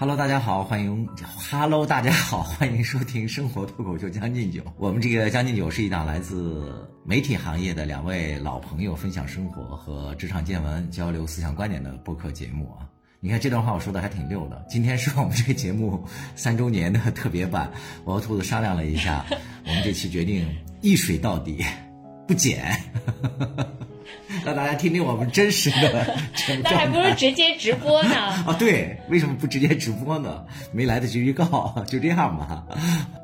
Hello，大家好，欢迎 Hello，大家好，欢迎收听生活脱口秀《将进酒》。我们这个《将进酒》是一档来自媒体行业的两位老朋友分享生活和职场见闻、交流思想观点的播客节目啊。你看这段话我说的还挺溜的。今天是我们这个节目三周年的特别版，我和兔子商量了一下，我们这期决定一水到底，不剪。让大家听听我们真实的 那还不如直接直播呢？啊，对，为什么不直接直播呢？没来得及预告，就这样吧。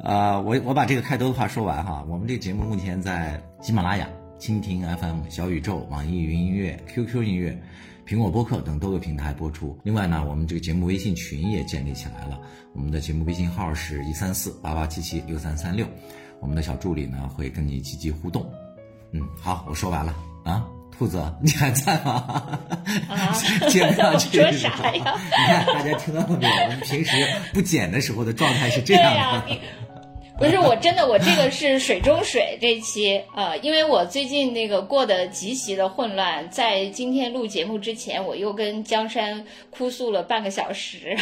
啊，我我把这个开头的话说完哈。我们这个节目目前在喜马拉雅、蜻蜓 FM、小宇宙、网易云音乐、QQ 音乐、苹果播客等多个平台播出。另外呢，我们这个节目微信群也建立起来了。我们的节目微信号是一三四八八七七六三三六。我们的小助理呢会跟你积极互动。嗯，好，我说完了啊。兔子，你还在吗？接不上 去。说啥呀？你看，大家听到了没有？我们平时不剪的时候的状态是这样的。不是，我真的，我这个是水中水这期啊，因为我最近那个过得极其的混乱，在今天录节目之前，我又跟江山哭诉了半个小时，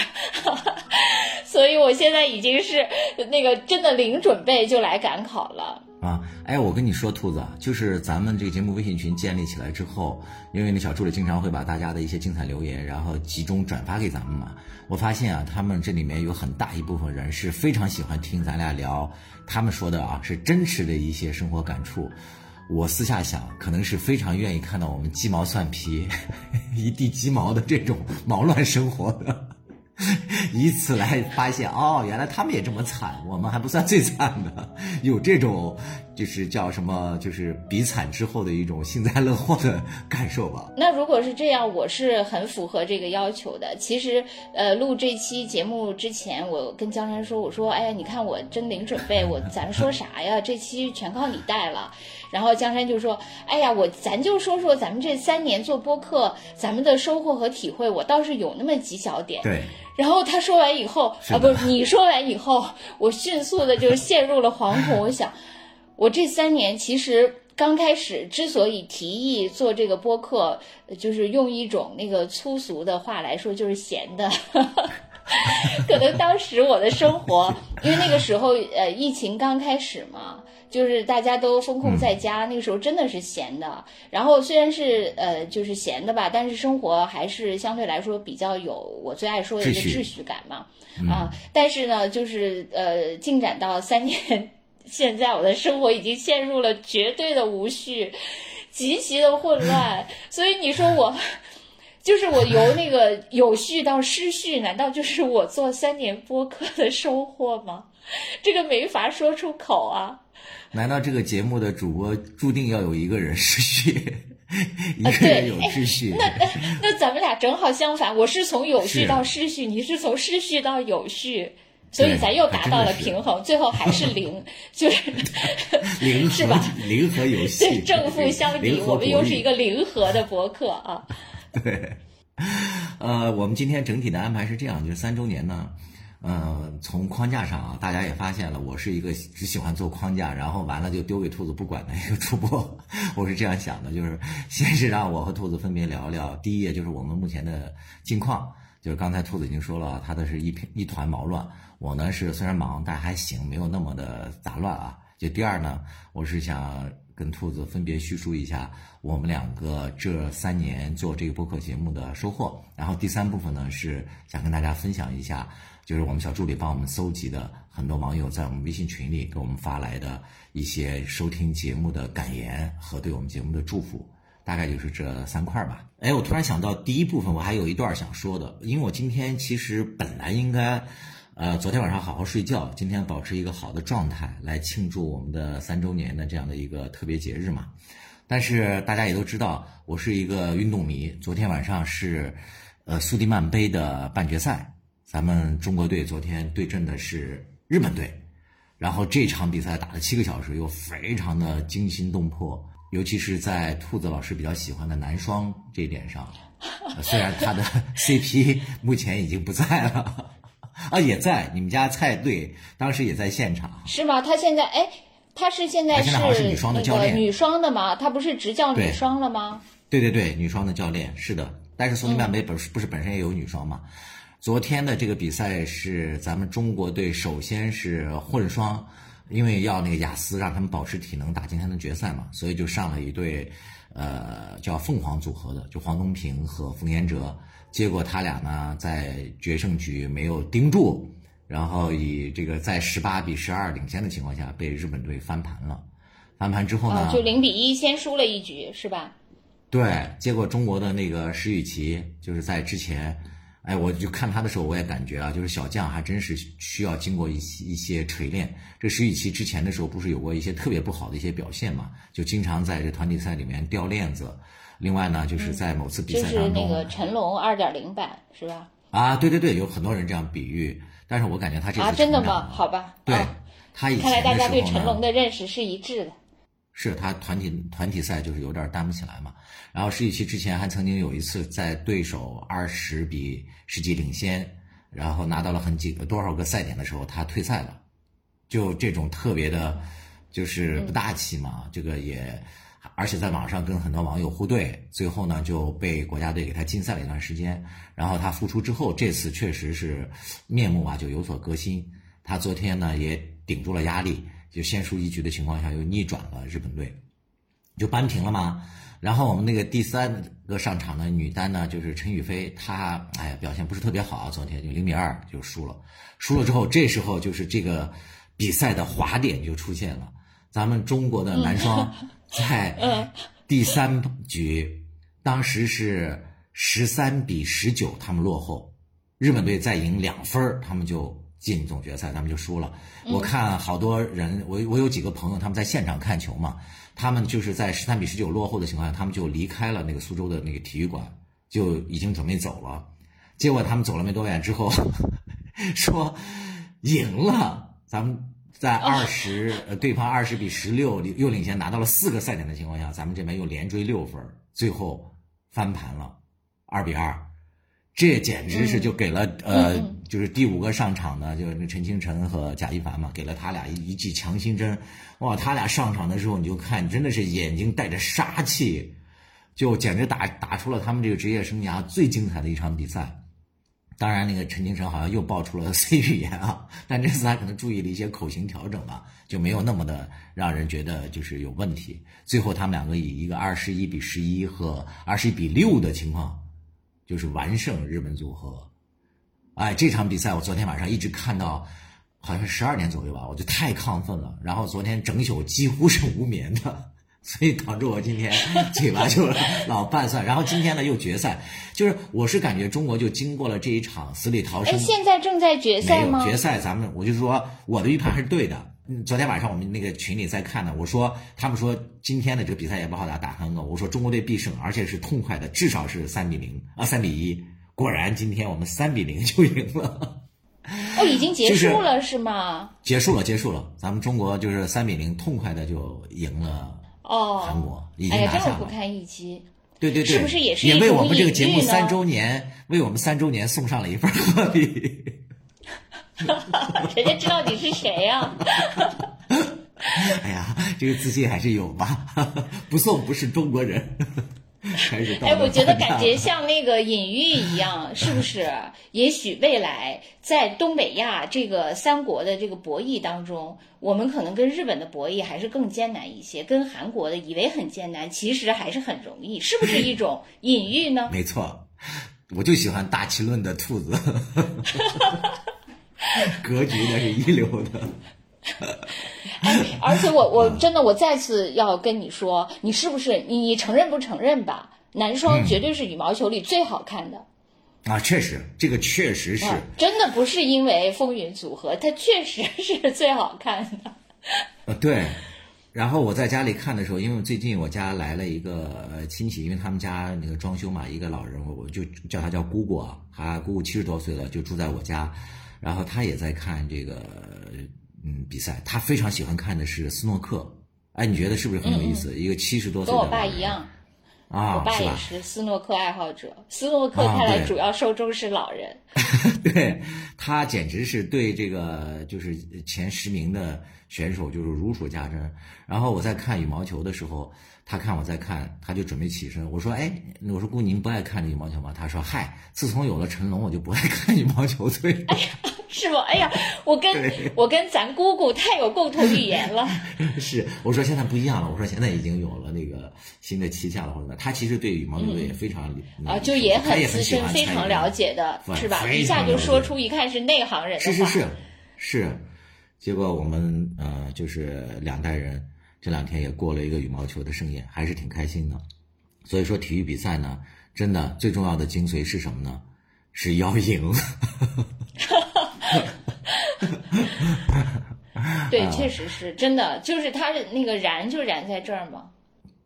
所以我现在已经是那个真的零准备就来赶考了。啊，哎，我跟你说，兔子，就是咱们这个节目微信群建立起来之后，因为那小助理经常会把大家的一些精彩留言，然后集中转发给咱们嘛。我发现啊，他们这里面有很大一部分人是非常喜欢听咱俩聊，他们说的啊是真实的一些生活感触。我私下想，可能是非常愿意看到我们鸡毛蒜皮、一地鸡毛的这种毛乱生活的。以此来发现哦，原来他们也这么惨，我们还不算最惨的，有这种就是叫什么，就是比惨之后的一种幸灾乐祸的感受吧。那如果是这样，我是很符合这个要求的。其实，呃，录这期节目之前，我跟江山说，我说，哎呀，你看我真零准备，我咱说啥呀？这期全靠你带了。然后江山就说，哎呀，我咱就说说咱们这三年做播客，咱们的收获和体会，我倒是有那么几小点。对。然后他说完以后，啊，不是你说完以后，我迅速的就陷入了惶恐。我想，我这三年其实刚开始之所以提议做这个播客，就是用一种那个粗俗的话来说，就是闲的。可能当时我的生活，因为那个时候呃疫情刚开始嘛。就是大家都封控在家，那个时候真的是闲的。然后虽然是呃，就是闲的吧，但是生活还是相对来说比较有我最爱说的一个秩序感嘛。啊，但是呢，就是呃，进展到三年，现在我的生活已经陷入了绝对的无序，极其的混乱。所以你说我，就是我由那个有序到失序，难道就是我做三年播客的收获吗？这个没法说出口啊。难道这个节目的主播注定要有一个人失序，一个人有秩序？那那咱们俩正好相反，我是从有序到失序，你是从失序到有序，所以咱又达到了平衡，最后还是零，就是零是吧？零和游戏，对正负相抵，我们又是一个零和的博客啊。对，呃，我们今天整体的安排是这样，就是三周年呢。呃，从框架上啊，大家也发现了，我是一个只喜欢做框架，然后完了就丢给兔子不管的一个主播。我是这样想的，就是先是让我和兔子分别聊聊，第一页就是我们目前的近况，就是刚才兔子已经说了，他的是一片一团毛乱。我呢是虽然忙，但还行，没有那么的杂乱啊。就第二呢，我是想跟兔子分别叙述一下我们两个这三年做这个播客节目的收获，然后第三部分呢是想跟大家分享一下。就是我们小助理帮我们搜集的很多网友在我们微信群里给我们发来的一些收听节目的感言和对我们节目的祝福，大概就是这三块吧。哎，我突然想到第一部分，我还有一段想说的，因为我今天其实本来应该，呃，昨天晚上好好睡觉，今天保持一个好的状态来庆祝我们的三周年的这样的一个特别节日嘛。但是大家也都知道，我是一个运动迷，昨天晚上是，呃，苏迪曼杯的半决赛。咱们中国队昨天对阵的是日本队，然后这场比赛打了七个小时，又非常的惊心动魄，尤其是在兔子老师比较喜欢的男双这一点上，虽然他的 CP 目前已经不在了，啊，也在你们家蔡队当时也在现场，是吗？他现在哎，他是现在是女双的教练，女双的吗？他不是执教女双了吗？对对对，女双的教练是的，但是苏宁曼杯本不是本身也有女双嘛？昨天的这个比赛是咱们中国队首先是混双，因为要那个雅思让他们保持体能打今天的决赛嘛，所以就上了一对，呃，叫凤凰组合的，就黄东萍和冯彦哲。结果他俩呢在决胜局没有盯住，然后以这个在十八比十二领先的情况下被日本队翻盘了。翻盘之后呢，就零比一先输了一局，是吧？对，结果中国的那个石宇奇就是在之前。哎，我就看他的时候，我也感觉啊，就是小将还真是需要经过一些一些锤炼。这石宇奇之前的时候不是有过一些特别不好的一些表现嘛？就经常在这团体赛里面掉链子。另外呢，就是在某次比赛当中，就是那个成龙二点零版是吧？啊，对对对，有很多人这样比喻，但是我感觉他这次啊，真的吗？好吧，对他以前看来大家对成龙的认识是一致的。是他团体团体赛就是有点担不起来嘛，然后石宇奇之前还曾经有一次在对手二十比十几领先，然后拿到了很几个多少个赛点的时候，他退赛了，就这种特别的，就是不大气嘛。这个也，而且在网上跟很多网友互怼，最后呢就被国家队给他禁赛了一段时间。然后他复出之后，这次确实是面目啊就有所革新。他昨天呢也顶住了压力。就先输一局的情况下，又逆转了日本队，就扳平了嘛？然后我们那个第三个上场的女单呢，就是陈雨菲，她哎呀表现不是特别好啊，昨天就零比二就输了。输了之后，这时候就是这个比赛的滑点就出现了。咱们中国的男双在第三局，当时是十三比十九，他们落后，日本队再赢两分，他们就。进总决赛，他们就输了。我看好多人，我我有几个朋友，他们在现场看球嘛，他们就是在十三比十九落后的情况下，他们就离开了那个苏州的那个体育馆，就已经准备走了。结果他们走了没多远之后，说赢了，咱们在二十，呃，对方二十比十六又领先，拿到了四个赛点的情况下，咱们这边又连追六分，最后翻盘了，二比二。这简直是就给了呃，就是第五个上场的，就是那陈清晨和贾一凡嘛，给了他俩一一剂强心针。哇，他俩上场的时候，你就看，真的是眼睛带着杀气，就简直打打出了他们这个职业生涯最精彩的一场比赛。当然，那个陈清晨好像又爆出了 C 语言啊，但这次他可能注意了一些口型调整吧，就没有那么的让人觉得就是有问题。最后他们两个以一个二十一比十一和二十一比六的情况。就是完胜日本组合，哎，这场比赛我昨天晚上一直看到，好像十二点左右吧，我就太亢奋了。然后昨天整宿几乎是无眠的，所以导致我今天 嘴巴就老拌蒜。然后今天呢又决赛，就是我是感觉中国就经过了这一场死里逃生。哎，现在正在决赛吗？决赛，咱们我就说我的预判是对的。嗯，昨天晚上我们那个群里在看呢，我说他们说今天的这个比赛也不好打，打韩国。我说中国队必胜，而且是痛快的，至少是三比零啊，三比一。果然今天我们三比零就赢了。哦，已经结 束了是吗？结束了，结束了。咱们中国就是三比零，痛快的就赢了。哦，韩国已经拿下了。哎呀，这不堪一击。对对对，是不是也是也为我们这个节目三周年，为我们三周年送上了一份贺礼。人家知道你是谁呀？哎呀，这个自信还是有吧？不送不是中国人，还是哎，我觉得感觉像那个隐喻一样，是不是？也许未来在东北亚这个三国的这个博弈当中，我们可能跟日本的博弈还是更艰难一些，跟韩国的以为很艰难，其实还是很容易，是不是一种 隐喻呢？没错，我就喜欢大气论的兔子。格局那是一流的，哎，而且我我真的我再次要跟你说，你是不是你你承认不承认吧？男双绝对是羽毛球里最好看的啊！确实，这个确实是真的不是因为风云组合，它确实是最好看的。呃，对。然后我在家里看的时候，因为最近我家来了一个亲戚，因为他们家那个装修嘛，一个老人，我我就叫他叫姑姑啊，他姑姑七十多岁了，就住在我家。然后他也在看这个，嗯，比赛。他非常喜欢看的是斯诺克。哎，你觉得是不是很有意思？一个七十多岁的跟我爸一样啊，我爸也是斯诺克爱好者。斯诺克看来主要受众是老人。对他简直是对这个就是前十名的选手就是如数家珍。然后我在看羽毛球的时候，他看我在看，他就准备起身。我说：“哎，我说姑您不爱看羽毛球吗？”他说：“嗨，自从有了成龙，我就不爱看羽毛球。”所以，哎呀，是不？哎呀，我跟我跟咱姑姑太有共同语言了。是，我说现在不一样了。我说现在已经有了那个新的旗下了，或者他其实对羽毛球也非常啊，就也很资深，非常了解的，是吧？一下就说出一看是内行人的话。是是是是，结果我们呃，就是两代人。这两天也过了一个羽毛球的盛宴，还是挺开心的。所以说，体育比赛呢，真的最重要的精髓是什么呢？是要赢。对，确实是真的，就是他那个燃就燃在这儿嘛。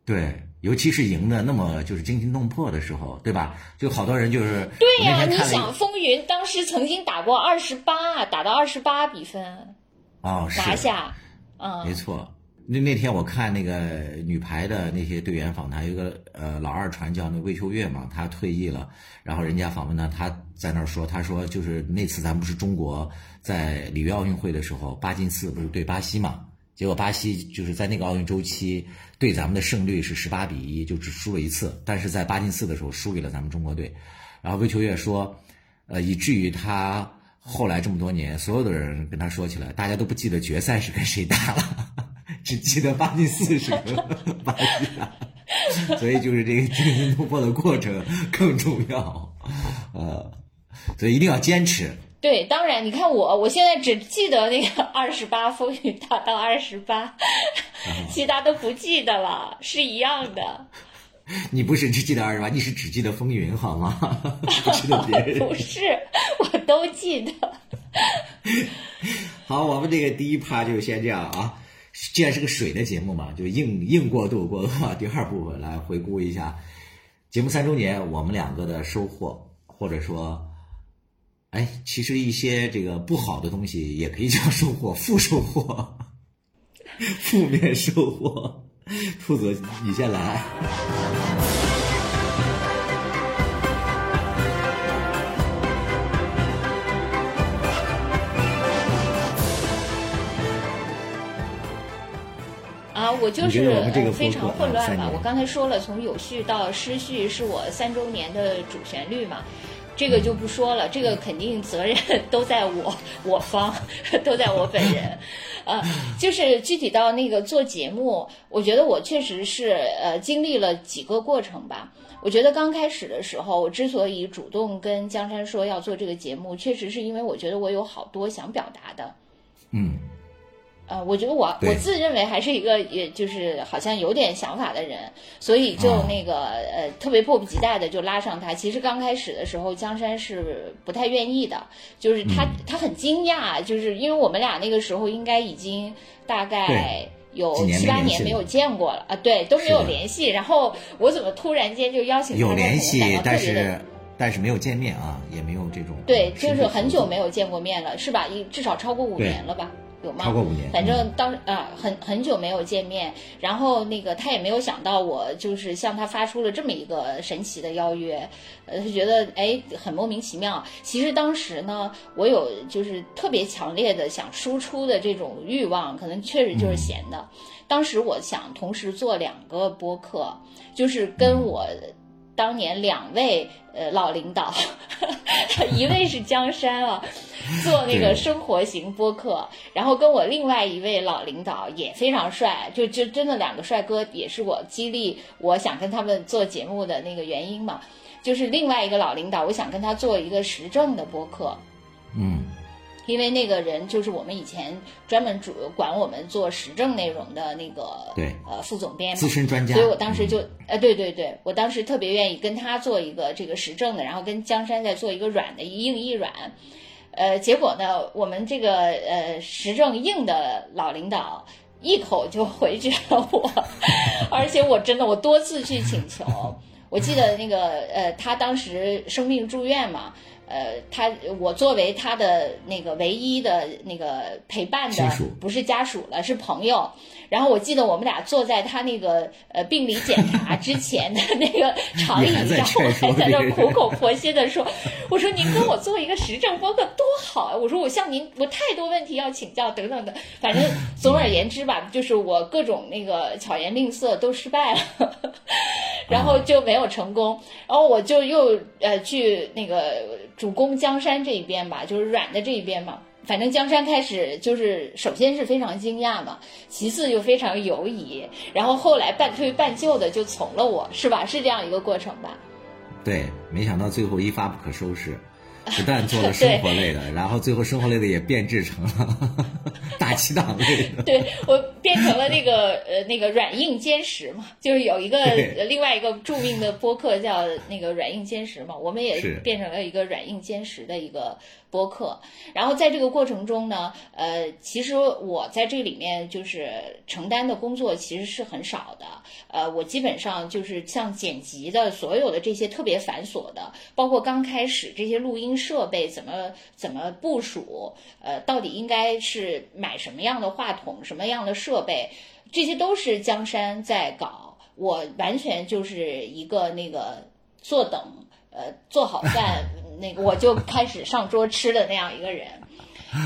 对，尤其是赢的那么就是惊心动魄的时候，对吧？就好多人就是对呀，你想风云当时曾经打过二十八，打到二十八比分，哦，拿下，嗯，没错。那那天我看那个女排的那些队员访谈，有个呃老二传叫那魏秋月嘛，她退役了，然后人家访问她，她在那儿说，她说就是那次咱们不是中国在里约奥运会的时候，八进四不是对巴西嘛，结果巴西就是在那个奥运周期对咱们的胜率是十八比一，就只输了一次，但是在八进四的时候输给了咱们中国队，然后魏秋月说，呃以至于他后来这么多年，所有的人跟他说起来，大家都不记得决赛是跟谁打了。只记得八进四 所以就是这个惊心动魄的过程更重要，呃，所以一定要坚持。对，当然，你看我，我现在只记得那个二十八风雨大道二十八，其他都不记得了，是一样的。你不是只记得二十八，你是只记得风云好吗？不记得别人。不是，我都记得。好，我们这个第一趴就先这样啊。既然是个水的节目嘛，就硬硬过渡过，第二部分来回顾一下节目三周年我们两个的收获，或者说，哎，其实一些这个不好的东西也可以叫收获，负收获，负面收获。兔子，你先来。我就是非常混乱吧。我刚才说了，从有序到失序是我三周年的主旋律嘛，这个就不说了。这个肯定责任 都在我我方，都在我本人。呃，就是具体到那个做节目，我觉得我确实是呃经历了几个过程吧。我觉得刚开始的时候，我之所以主动跟江山说要做这个节目，确实是因为我觉得我有好多想表达的。嗯。呃，我觉得我我自认为还是一个，也就是好像有点想法的人，所以就那个呃，特别迫不及待的就拉上他。其实刚开始的时候，江山是不太愿意的，就是他他很惊讶，就是因为我们俩那个时候应该已经大概有七八年没有见过了啊，对，都没有联系。然后我怎么突然间就邀请他？有联系，但是但是没有见面啊，也没有这种对，就是很久没有见过面了，是吧？一至少超过五年了吧。有吗？超过五年。反正当啊，很很久没有见面，然后那个他也没有想到我就是向他发出了这么一个神奇的邀约，呃，他觉得哎很莫名其妙。其实当时呢，我有就是特别强烈的想输出的这种欲望，可能确实就是闲的。当时我想同时做两个播客，就是跟我。当年两位呃老领导，一位是江山啊，做那个生活型播客，然后跟我另外一位老领导也非常帅，就就真的两个帅哥，也是我激励我想跟他们做节目的那个原因嘛。就是另外一个老领导，我想跟他做一个时政的播客，嗯。因为那个人就是我们以前专门主管我们做时政内容的那个对。呃副总编资深专家，所以我当时就呃对对对，我当时特别愿意跟他做一个这个时政的，然后跟江山再做一个软的一硬一软，呃，结果呢，我们这个呃时政硬的老领导一口就回绝了我，而且我真的我多次去请求，我记得那个呃他当时生病住院嘛。呃，他我作为他的那个唯一的那个陪伴的，不是家属了，是朋友。然后我记得我们俩坐在他那个呃病理检查之前的那个 长椅上，我还在那儿苦口婆心的说：“我说您跟我做一个实证播客多好啊！我说我向您我太多问题要请教等等的。反正总而言之吧，就是我各种那个巧言令色都失败了，然后就没有成功。然后我就又呃去那个主攻江山这一边吧，就是软的这一边嘛。反正江山开始就是，首先是非常惊讶嘛，其次就非常犹疑，然后后来半推半就的就从了我，是吧？是这样一个过程吧？对，没想到最后一发不可收拾，不但做了 生活类的，然后最后生活类的也变质成了 大气党类的。对我变成了那个呃那个软硬兼食嘛，就是有一个另外一个著名的播客叫那个软硬兼食嘛，我们也变成了一个软硬兼食的一个播客。然后在这个过程中呢，呃，其实我在这里面就是承担的工作其实是很少的，呃，我基本上就是像剪辑的所有的这些特别繁琐的，包括刚开始这些录音设备怎么怎么部署，呃，到底应该是买什么样的话筒，什么样的设备，这些都是江山在搞，我完全就是一个那个坐等，呃，做好饭，那个我就开始上桌吃的那样一个人。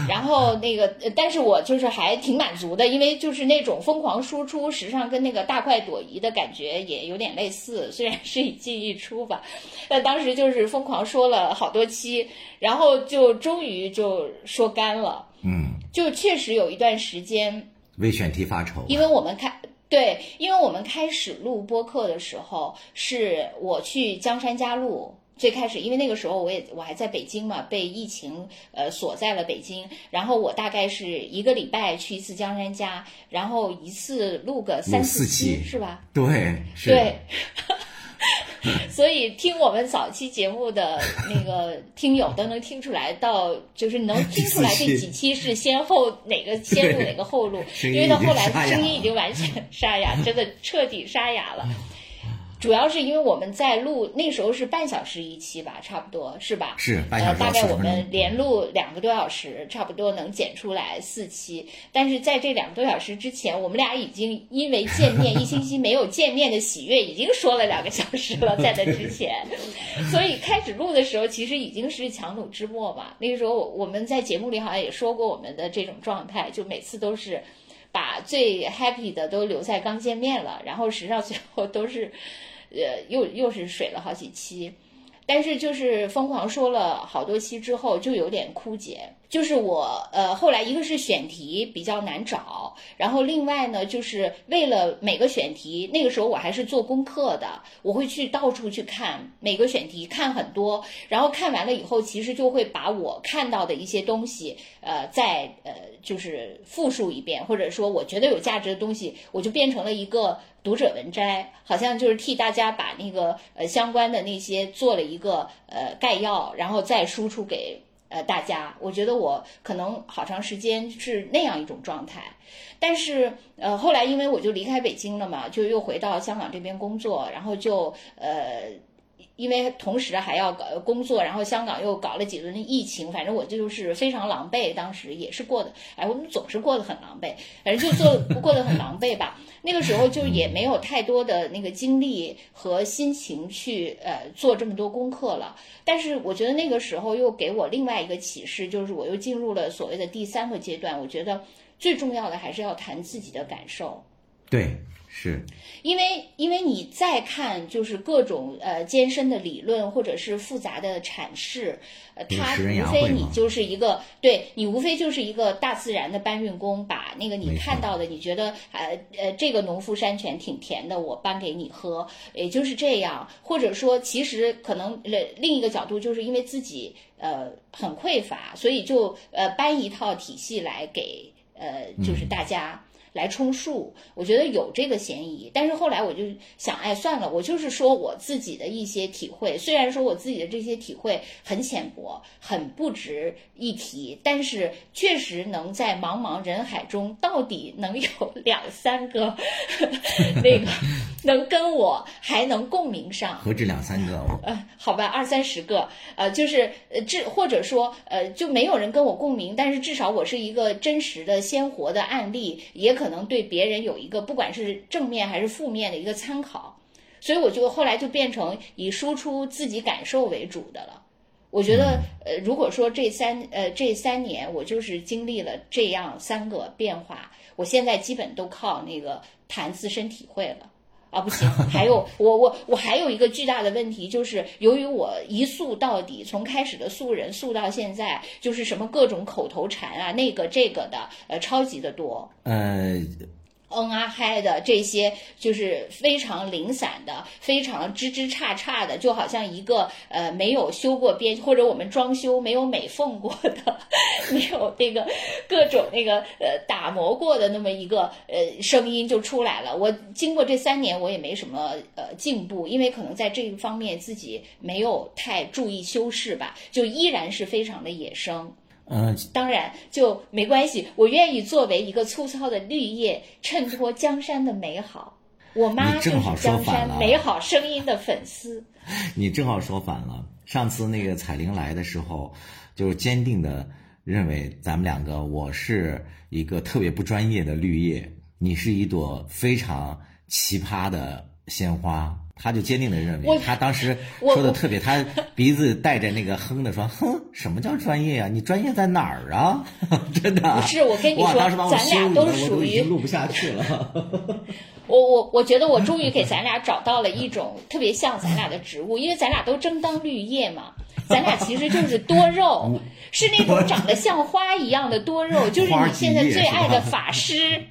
然后那个，呃但是我就是还挺满足的，因为就是那种疯狂输出，实际上跟那个大快朵颐的感觉也有点类似，虽然是一进一出吧，但当时就是疯狂说了好多期，然后就终于就说干了，嗯，就确实有一段时间为选题发愁。因为我们开对，因为我们开始录播客的时候，是我去江山家录。最开始，因为那个时候我也我还在北京嘛，被疫情呃锁在了北京。然后我大概是一个礼拜去一次江山家，然后一次录个三四期，期是吧？对，是对，所以听我们早期节目的 那个听友都能听出来，到就是能 听出来这几期是先后哪个先录哪个后录，因为到后来声音已经完全沙哑，真的彻底沙哑了。主要是因为我们在录那时候是半小时一期吧，差不多是吧？是半小呃，大概我40分钟们连录两个多小时，差不多能剪出来四期。但是在这两个多小时之前，我们俩已经因为见面一星期没有见面的喜悦，已经说了两个小时了，在那之前。所以开始录的时候，其实已经是强弩之末吧。那个时候我我们在节目里好像也说过我们的这种状态，就每次都是把最 happy 的都留在刚见面了，然后实际上最后都是。呃，又又是水了好几期，但是就是疯狂说了好多期之后，就有点枯竭。就是我呃，后来一个是选题比较难找，然后另外呢，就是为了每个选题，那个时候我还是做功课的，我会去到处去看每个选题，看很多，然后看完了以后，其实就会把我看到的一些东西，呃，再呃就是复述一遍，或者说我觉得有价值的东西，我就变成了一个。读者文摘好像就是替大家把那个呃相关的那些做了一个呃概要，然后再输出给呃大家。我觉得我可能好长时间是那样一种状态，但是呃后来因为我就离开北京了嘛，就又回到香港这边工作，然后就呃。因为同时还要搞工作，然后香港又搞了几轮的疫情，反正我就是非常狼狈。当时也是过的，哎，我们总是过得很狼狈，反正就做过得很狼狈吧。那个时候就也没有太多的那个精力和心情去呃做这么多功课了。但是我觉得那个时候又给我另外一个启示，就是我又进入了所谓的第三个阶段。我觉得最重要的还是要谈自己的感受。对，是因为因为你再看就是各种呃艰深的理论或者是复杂的阐释，呃，它无非你就是一个对你无非就是一个大自然的搬运工，把那个你看到的，你觉得呃呃这个农夫山泉挺甜的，我搬给你喝，也就是这样。或者说，其实可能呃另一个角度，就是因为自己呃很匮乏，所以就呃搬一套体系来给呃就是大家。来充数，我觉得有这个嫌疑。但是后来我就想，哎，算了，我就是说我自己的一些体会。虽然说我自己的这些体会很浅薄，很不值一提，但是确实能在茫茫人海中，到底能有 两三个那个 能跟我还能共鸣上，何止两三个？呃，好吧，二三十个，呃，就是呃，至或者说呃，就没有人跟我共鸣，但是至少我是一个真实的、鲜活的案例，也可能对别人有一个不管是正面还是负面的一个参考，所以我就后来就变成以输出自己感受为主的了。我觉得，呃，如果说这三呃这三年我就是经历了这样三个变化，我现在基本都靠那个谈自身体会了。啊，不行！还有 我我我还有一个巨大的问题，就是由于我一素到底，从开始的素人素到现在，就是什么各种口头禅啊，那个这个的，呃，超级的多。呃。嗯啊嗨的这些就是非常零散的，非常枝枝杈杈的，就好像一个呃没有修过边，或者我们装修没有美缝过的，没有那个各种那个呃打磨过的那么一个呃声音就出来了。我经过这三年，我也没什么呃进步，因为可能在这一方面自己没有太注意修饰吧，就依然是非常的野生。嗯，当然就没关系。我愿意作为一个粗糙的绿叶，衬托江山的美好。我妈就是江山美好声音的粉丝。你正好说反了。上次那个彩铃来的时候，就是坚定的认为咱们两个，我是一个特别不专业的绿叶，你是一朵非常奇葩的鲜花。他就坚定的认为，他当时说的特别，他鼻子带着那个哼的说：“哼，什么叫专业啊？你专业在哪儿啊？真的？”不是我跟你说，咱俩都属于录不下去了。我我我觉得我终于给咱俩找到了一种特别像咱俩的植物，因为咱俩都争当绿叶嘛。咱俩其实就是多肉，是那种长得像花一样的多肉，就是你现在最爱的法师，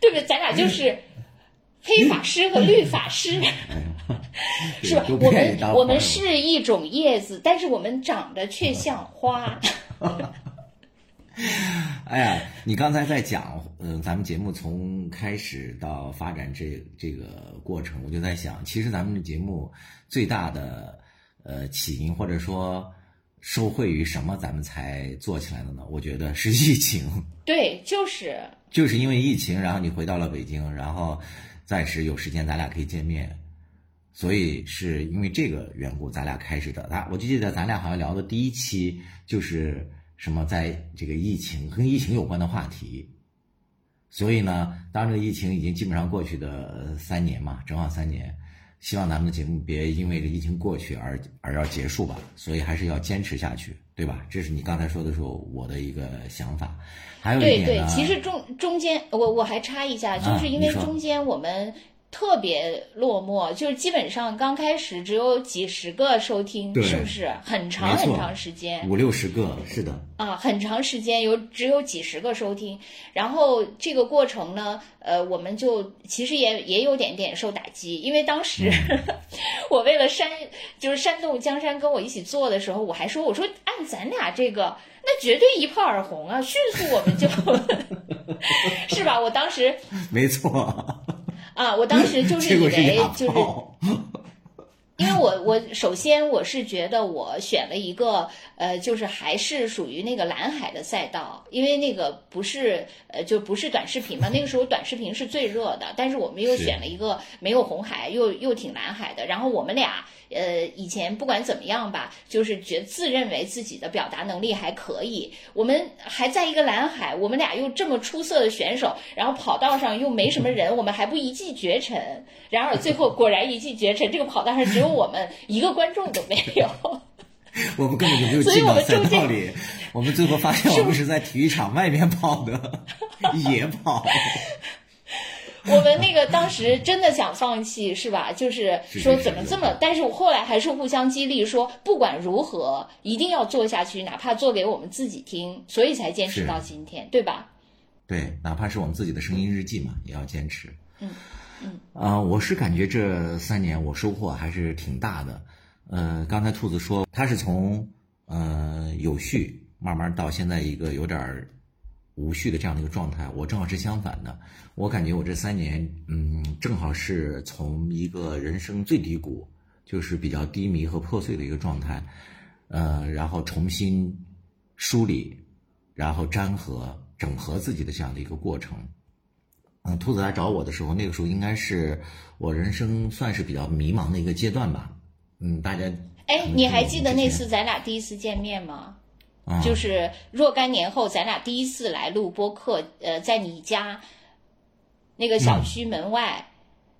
对不对？咱俩就是黑法师和绿法师。是吧？我们我们是一种叶子，但是我们长得却像花。哎呀，你刚才在讲，嗯，咱们节目从开始到发展这这个过程，我就在想，其实咱们的节目最大的呃起因或者说受惠于什么，咱们才做起来的呢？我觉得是疫情。对，就是就是因为疫情，然后你回到了北京，然后暂时有时间，咱俩可以见面。所以是因为这个缘故，咱俩开始的。啊，我就记得咱俩好像聊的第一期就是什么，在这个疫情跟疫情有关的话题。所以呢，当这个疫情已经基本上过去的三年嘛，正好三年，希望咱们的节目别因为这疫情过去而而要结束吧。所以还是要坚持下去，对吧？这是你刚才说的时候我的一个想法。还有一点对对，其实中中间我我还插一下，就是因为中间我们。特别落寞，就是基本上刚开始只有几十个收听，是不是很长很长时间？五六十个，是的。啊，很长时间有只有几十个收听，然后这个过程呢，呃，我们就其实也也有点点受打击，因为当时 我为了煽就是煽动江山跟我一起做的时候，我还说我说按咱俩这个，那绝对一炮而红啊，迅速我们就，是吧？我当时没错。啊，我当时就是以为就是，因为我我首先我是觉得我选了一个呃，就是还是属于那个蓝海的赛道，因为那个不是呃就不是短视频嘛，那个时候短视频是最热的，但是我们又选了一个没有红海又又挺蓝海的，然后我们俩。呃，以前不管怎么样吧，就是觉自认为自己的表达能力还可以。我们还在一个蓝海，我们俩又这么出色的选手，然后跑道上又没什么人，我们还不一骑绝尘。然而最后果然一骑绝尘，这个跑道上只有我们一个观众都没有。我们根本就没有进到赛道里，我们最后发现我们是在体育场外面跑的野跑。我们那个当时真的想放弃，是吧？就是说怎么这么，但是我后来还是互相激励，说不管如何一定要做下去，哪怕做给我们自己听，所以才坚持到今天，对吧？对，哪怕是我们自己的声音日记嘛，也要坚持。嗯嗯啊，我是感觉这三年我收获还是挺大的。呃，刚才兔子说他是从呃有序慢慢到现在一个有点儿。无序的这样的一个状态，我正好是相反的。我感觉我这三年，嗯，正好是从一个人生最低谷，就是比较低迷和破碎的一个状态，呃，然后重新梳理，然后粘合、整合自己的这样的一个过程。嗯，兔子来找我的时候，那个时候应该是我人生算是比较迷茫的一个阶段吧。嗯，大家哎，你还记得那次咱俩第一次见面吗？就是若干年后，咱俩第一次来录播客，呃，在你家那个小区门外，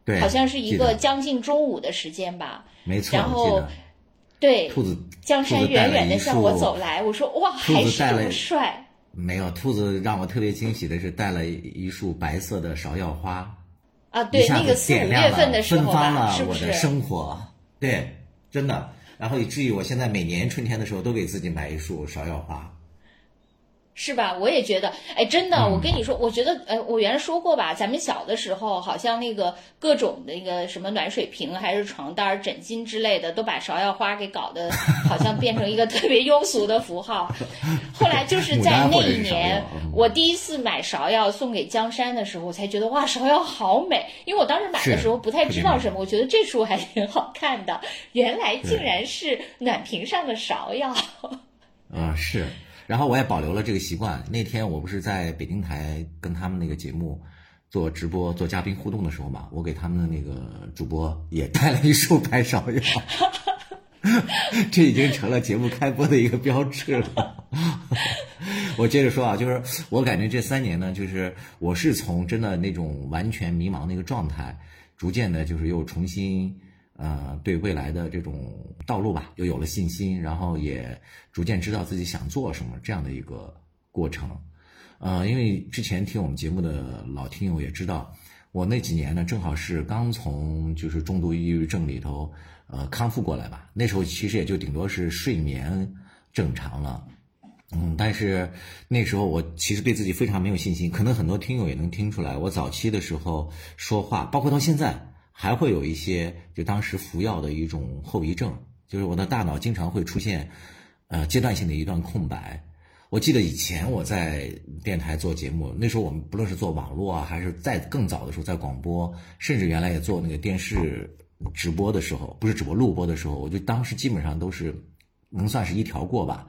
对，好像是一个将近中午的时间吧。没错，然后对，兔子江山远远的向我走来，我说哇，还是这么帅。没有，兔子让我特别惊喜的是带了一束白色的芍药花，啊，对，那个四五月份的时候吧，是不是？生活，对，真的。然后以至于我现在每年春天的时候都给自己买一束芍药花。是吧？我也觉得，哎，真的，我跟你说，我觉得，呃，我原来说过吧，咱们小的时候，好像那个各种那个什么暖水瓶还是床单、枕巾之类的，都把芍药花给搞得好像变成一个 特别庸俗的符号。后来就是在那一年，我第一次买芍药送给江山的时候，我才觉得哇，芍药好美。因为我当时买的时候不太知道什么，我觉得这束还挺好看的，原来竟然是暖瓶上的芍药。啊，是。然后我也保留了这个习惯。那天我不是在北京台跟他们那个节目做直播、做嘉宾互动的时候嘛，我给他们的那个主播也带了一束白芍药，这已经成了节目开播的一个标志了。我接着说啊，就是我感觉这三年呢，就是我是从真的那种完全迷茫的一个状态，逐渐的，就是又重新。呃，对未来的这种道路吧，又有了信心，然后也逐渐知道自己想做什么这样的一个过程。呃，因为之前听我们节目的老听友也知道，我那几年呢，正好是刚从就是重度抑郁症里头呃康复过来吧。那时候其实也就顶多是睡眠正常了，嗯，但是那时候我其实对自己非常没有信心。可能很多听友也能听出来，我早期的时候说话，包括到现在。还会有一些，就当时服药的一种后遗症，就是我的大脑经常会出现，呃，阶段性的一段空白。我记得以前我在电台做节目，那时候我们不论是做网络啊，还是在更早的时候在广播，甚至原来也做那个电视直播的时候，不是直播录播的时候，我就当时基本上都是能算是一条过吧，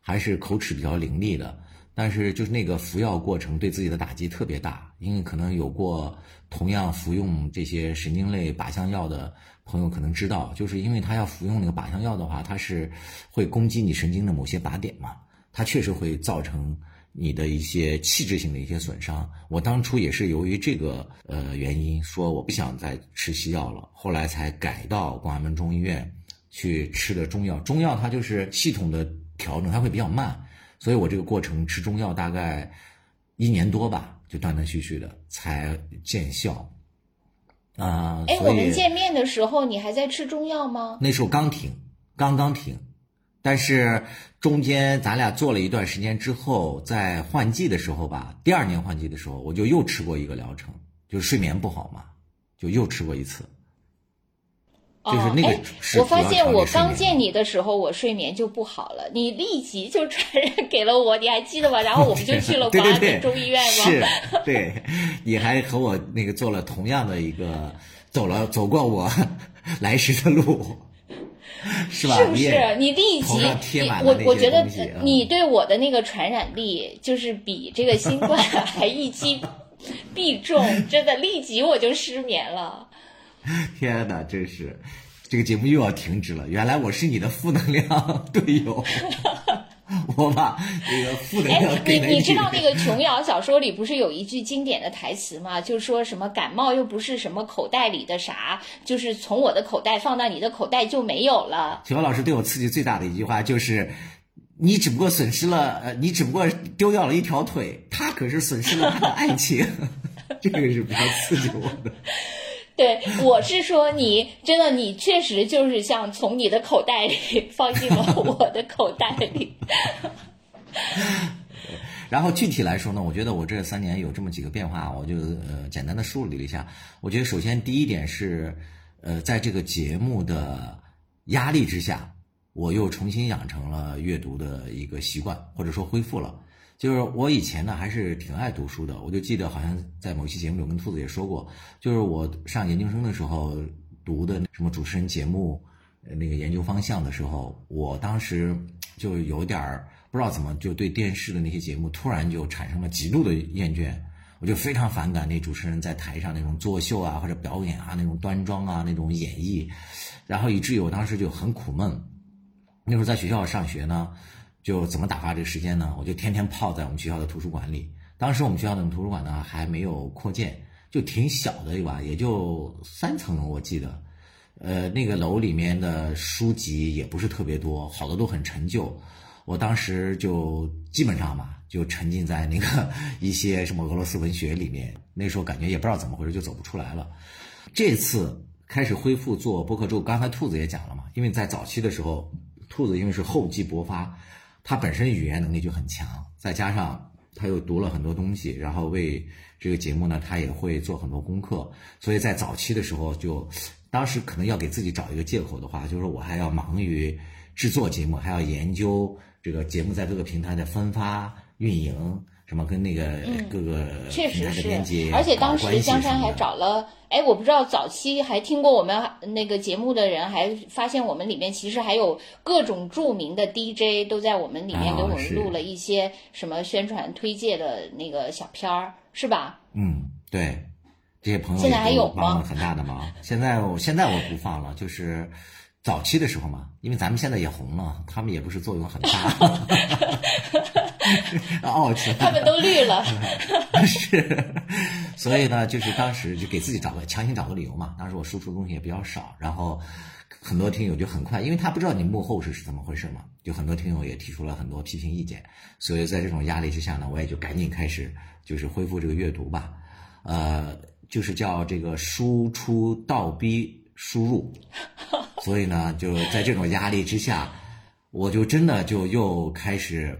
还是口齿比较伶俐的。但是就是那个服药过程对自己的打击特别大，因为可能有过同样服用这些神经类靶向药的朋友可能知道，就是因为他要服用那个靶向药的话，它是会攻击你神经的某些靶点嘛，它确实会造成你的一些器质性的一些损伤。我当初也是由于这个呃原因，说我不想再吃西药了，后来才改到广安门中医院去吃的中药。中药它就是系统的调整，它会比较慢。所以我这个过程吃中药大概一年多吧，就断断续续的才见效啊。哎，我们见面的时候你还在吃中药吗？那时候刚停，刚刚停，但是中间咱俩做了一段时间之后，在换季的时候吧，第二年换季的时候，我就又吃过一个疗程，就是睡眠不好嘛，就又吃过一次。就是那个，我发现我刚见你的时候，我睡眠就不好了，你立即就传染给了我，你还记得吗？然后我们就去了广安门中医院吗？是，对，你还和我那个做了同样的一个，走了走过我 来时的路，是吧？是不是？你立即，我我觉得你对我的那个传染力，就是比这个新冠 还一击必中，真的，立即我就失眠了。天哪，真是，这个节目又要停止了。原来我是你的负能量 队友，我把那个负能量给你。你知道那个琼瑶小说里不是有一句经典的台词吗？就说什么感冒又不是什么口袋里的啥，就是从我的口袋放到你的口袋就没有了。琼瑶老师对我刺激最大的一句话就是：你只不过损失了，呃，你只不过丢掉了一条腿，他可是损失了他的爱情。这个是比较刺激我的。对，我是说你真的，你确实就是像从你的口袋里放进了我的口袋里。然后具体来说呢，我觉得我这三年有这么几个变化，我就呃简单的梳理了一下。我觉得首先第一点是，呃，在这个节目的压力之下，我又重新养成了阅读的一个习惯，或者说恢复了。就是我以前呢还是挺爱读书的，我就记得好像在某期节目里跟兔子也说过，就是我上研究生的时候读的什么主持人节目，那个研究方向的时候，我当时就有点儿不知道怎么就对电视的那些节目突然就产生了极度的厌倦，我就非常反感那主持人在台上那种作秀啊或者表演啊那种端庄啊那种演绎，然后以至于我当时就很苦闷。那时候在学校上学呢，就怎么打发这个时间呢？我就天天泡在我们学校的图书馆里。当时我们学校的图书馆呢还没有扩建，就挺小的一吧，也就三层楼，我记得。呃，那个楼里面的书籍也不是特别多，好多都很陈旧。我当时就基本上吧，就沉浸在那个 一些什么俄罗斯文学里面。那时候感觉也不知道怎么回事，就走不出来了。这次开始恢复做播客之后，刚才兔子也讲了嘛，因为在早期的时候，兔子因为是厚积薄发，他本身语言能力就很强，再加上他又读了很多东西，然后为这个节目呢，他也会做很多功课，所以在早期的时候就。当时可能要给自己找一个借口的话，就是我还要忙于制作节目，还要研究这个节目在各个平台的分发、运营，什么跟那个各个确实是，而且当时江山还找了，哎，我不知道早期还听过我们那个节目的人，还发现我们里面其实还有各种著名的 DJ 都在我们里面给我们录了一些什么宣传推介的那个小片儿，是吧？嗯，对。这些朋友也都帮了很大的忙。现在我现在我不放了，就是早期的时候嘛，因为咱们现在也红了，他们也不是作用很大。哦，他们都绿了。是，所以呢，就是当时就给自己找个强行找个理由嘛。当时我输出的东西也比较少，然后很多听友就很快，因为他不知道你幕后是是怎么回事嘛，就很多听友也提出了很多批评意见。所以在这种压力之下呢，我也就赶紧开始就是恢复这个阅读吧，呃。就是叫这个输出倒逼输入，所以呢，就在这种压力之下，我就真的就又开始，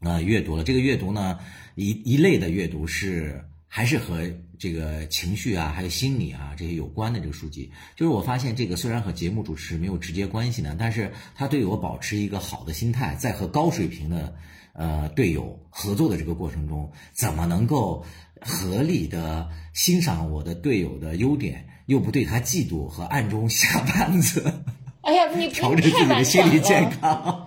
呃，阅读了。这个阅读呢，一一类的阅读是还是和这个情绪啊，还有心理啊这些有关的这个书籍。就是我发现这个虽然和节目主持没有直接关系呢，但是它对我保持一个好的心态，在和高水平的呃队友合作的这个过程中，怎么能够？合理的欣赏我的队友的优点，又不对他嫉妒和暗中下绊子。哎呀，你 调整自己的心理健康，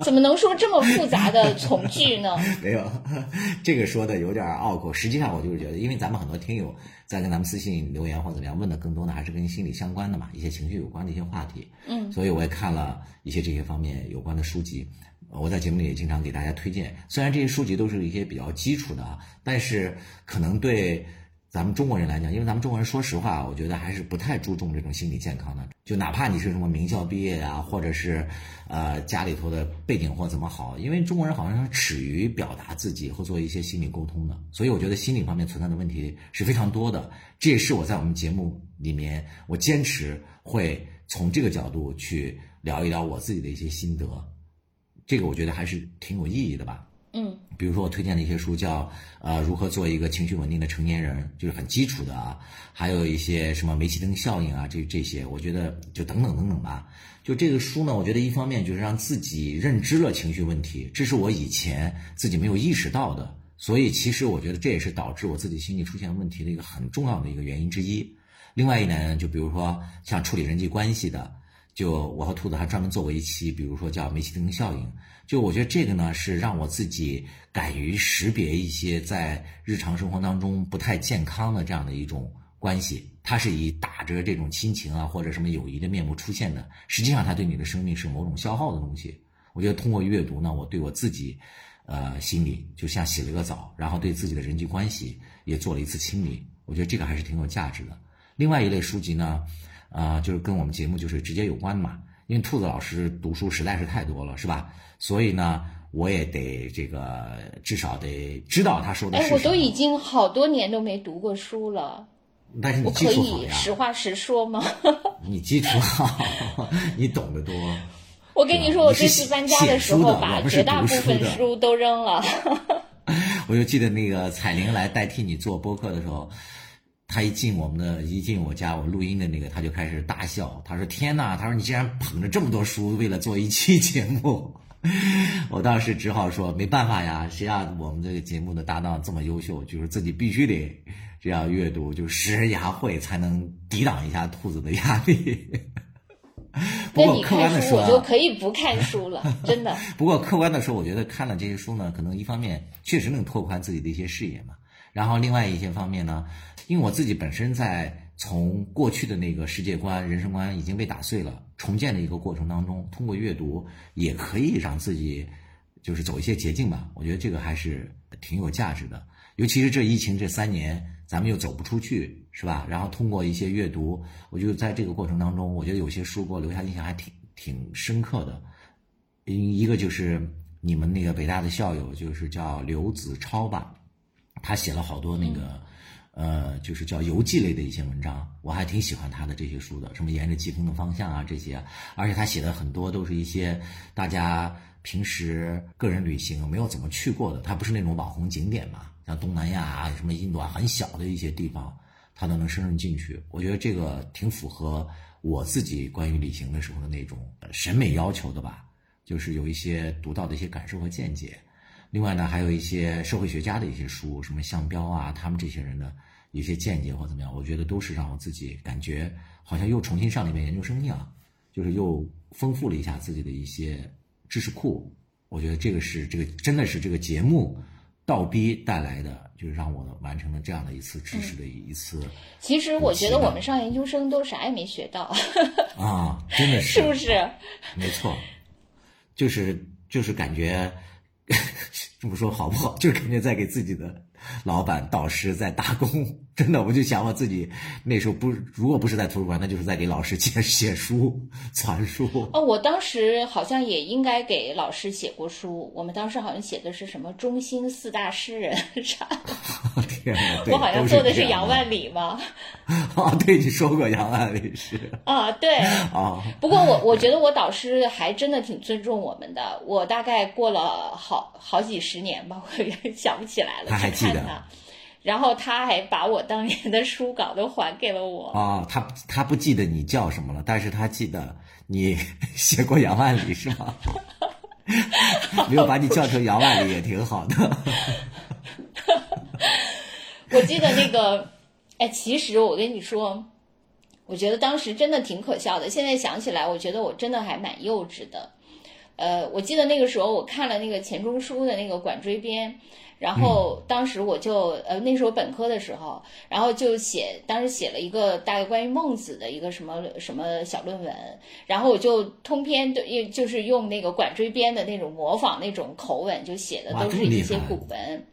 怎么能说这么复杂的从句呢？没有，这个说的有点拗口。实际上，我就是觉得，因为咱们很多听友在跟咱们私信留言或怎么样，问的更多的还是跟心理相关的嘛，一些情绪有关的一些话题。嗯，所以我也看了一些这些方面有关的书籍。我在节目里也经常给大家推荐，虽然这些书籍都是一些比较基础的啊，但是可能对咱们中国人来讲，因为咱们中国人说实话，我觉得还是不太注重这种心理健康的。就哪怕你是什么名校毕业呀，或者是呃家里头的背景或怎么好，因为中国人好像是耻于表达自己或做一些心理沟通的，所以我觉得心理方面存在的问题是非常多的。这也是我在我们节目里面，我坚持会从这个角度去聊一聊我自己的一些心得。这个我觉得还是挺有意义的吧。嗯，比如说我推荐的一些书叫呃如何做一个情绪稳定的成年人，就是很基础的啊。还有一些什么煤气灯效应啊，这这些我觉得就等等等等吧。就这个书呢，我觉得一方面就是让自己认知了情绪问题，这是我以前自己没有意识到的，所以其实我觉得这也是导致我自己心理出现问题的一个很重要的一个原因之一。另外一点呢，就比如说像处理人际关系的。就我和兔子还专门做过一期，比如说叫煤气灯效应。就我觉得这个呢，是让我自己敢于识别一些在日常生活当中不太健康的这样的一种关系，它是以打着这种亲情啊或者什么友谊的面目出现的，实际上它对你的生命是某种消耗的东西。我觉得通过阅读呢，我对我自己，呃，心里就像洗了个澡，然后对自己的人际关系也做了一次清理。我觉得这个还是挺有价值的。另外一类书籍呢。啊，就是跟我们节目就是直接有关嘛，因为兔子老师读书实在是太多了，是吧？所以呢，我也得这个至少得知道他说的是什么。哎，我都已经好多年都没读过书了。但是你基础好呀。实话实说吗？你基础好，你懂得多。我跟你说，我这次搬家的时候把绝大部分书都扔了。我就记得那个彩玲来代替你做播客的时候。他一进我们的，一进我家，我录音的那个，他就开始大笑。他说：“天哪！他说你竟然捧着这么多书，为了做一期节目。”我当时只好说：“没办法呀，谁让我们这个节目的搭档这么优秀，就是自己必须得这样阅读，就识人牙慧，才能抵挡一下兔子的压力。”不过客观的说，我就可以不看书了，真的。不过客观的说，我觉得看了这些书呢，可能一方面确实能拓宽自己的一些视野嘛。然后另外一些方面呢，因为我自己本身在从过去的那个世界观、人生观已经被打碎了，重建的一个过程当中，通过阅读也可以让自己就是走一些捷径吧。我觉得这个还是挺有价值的。尤其是这疫情这三年，咱们又走不出去，是吧？然后通过一些阅读，我就在这个过程当中，我觉得有些书给我留下印象还挺挺深刻的。一一个就是你们那个北大的校友，就是叫刘子超吧，他写了好多那个，呃，就是叫游记类的一些文章，我还挺喜欢他的这些书的，什么沿着季风的方向啊这些，而且他写的很多都是一些大家平时个人旅行没有怎么去过的，他不是那种网红景点嘛。像东南亚啊，什么印度啊，很小的一些地方，他都能深入进去。我觉得这个挺符合我自己关于旅行的时候的那种审美要求的吧，就是有一些独到的一些感受和见解。另外呢，还有一些社会学家的一些书，什么项彪啊，他们这些人的一些见解或怎么样，我觉得都是让我自己感觉好像又重新上了一遍研究生一样，就是又丰富了一下自己的一些知识库。我觉得这个是这个真的是这个节目。倒逼带来的，就是让我完成了这样的一次知识的一次。其实我觉得我们上研究生都啥也没学到 啊，真的是，是不是？没错，就是就是感觉 这么说好不好？就是感觉在给自己的。老板、导师在打工，真的，我就想我自己那时候不，如果不是在图书馆，那就是在给老师写 写书、传书。哦，我当时好像也应该给老师写过书。我们当时好像写的是什么中兴四大诗人 啥？天 哪！我好像做的是杨万里吗？啊，对，你说过杨万里是啊，对啊。不过我我觉得我导师还真的挺尊重我们的。我大概过了好好几十年吧，我也想不起来了。他还记得。然后他还把我当年的书稿都还给了我。啊，他他不记得你叫什么了，但是他记得你写过杨万里是吗？没有把你叫成杨万里也挺好的。我记得那个，哎，其实我跟你说，我觉得当时真的挺可笑的。现在想起来，我觉得我真的还蛮幼稚的。呃，我记得那个时候我看了那个钱钟书的那个《管锥编》。然后当时我就呃那时候本科的时候，然后就写当时写了一个大概关于孟子的一个什么什么小论文，然后我就通篇都用就是用那个管锥编的那种模仿那种口吻就写的都是一些古文，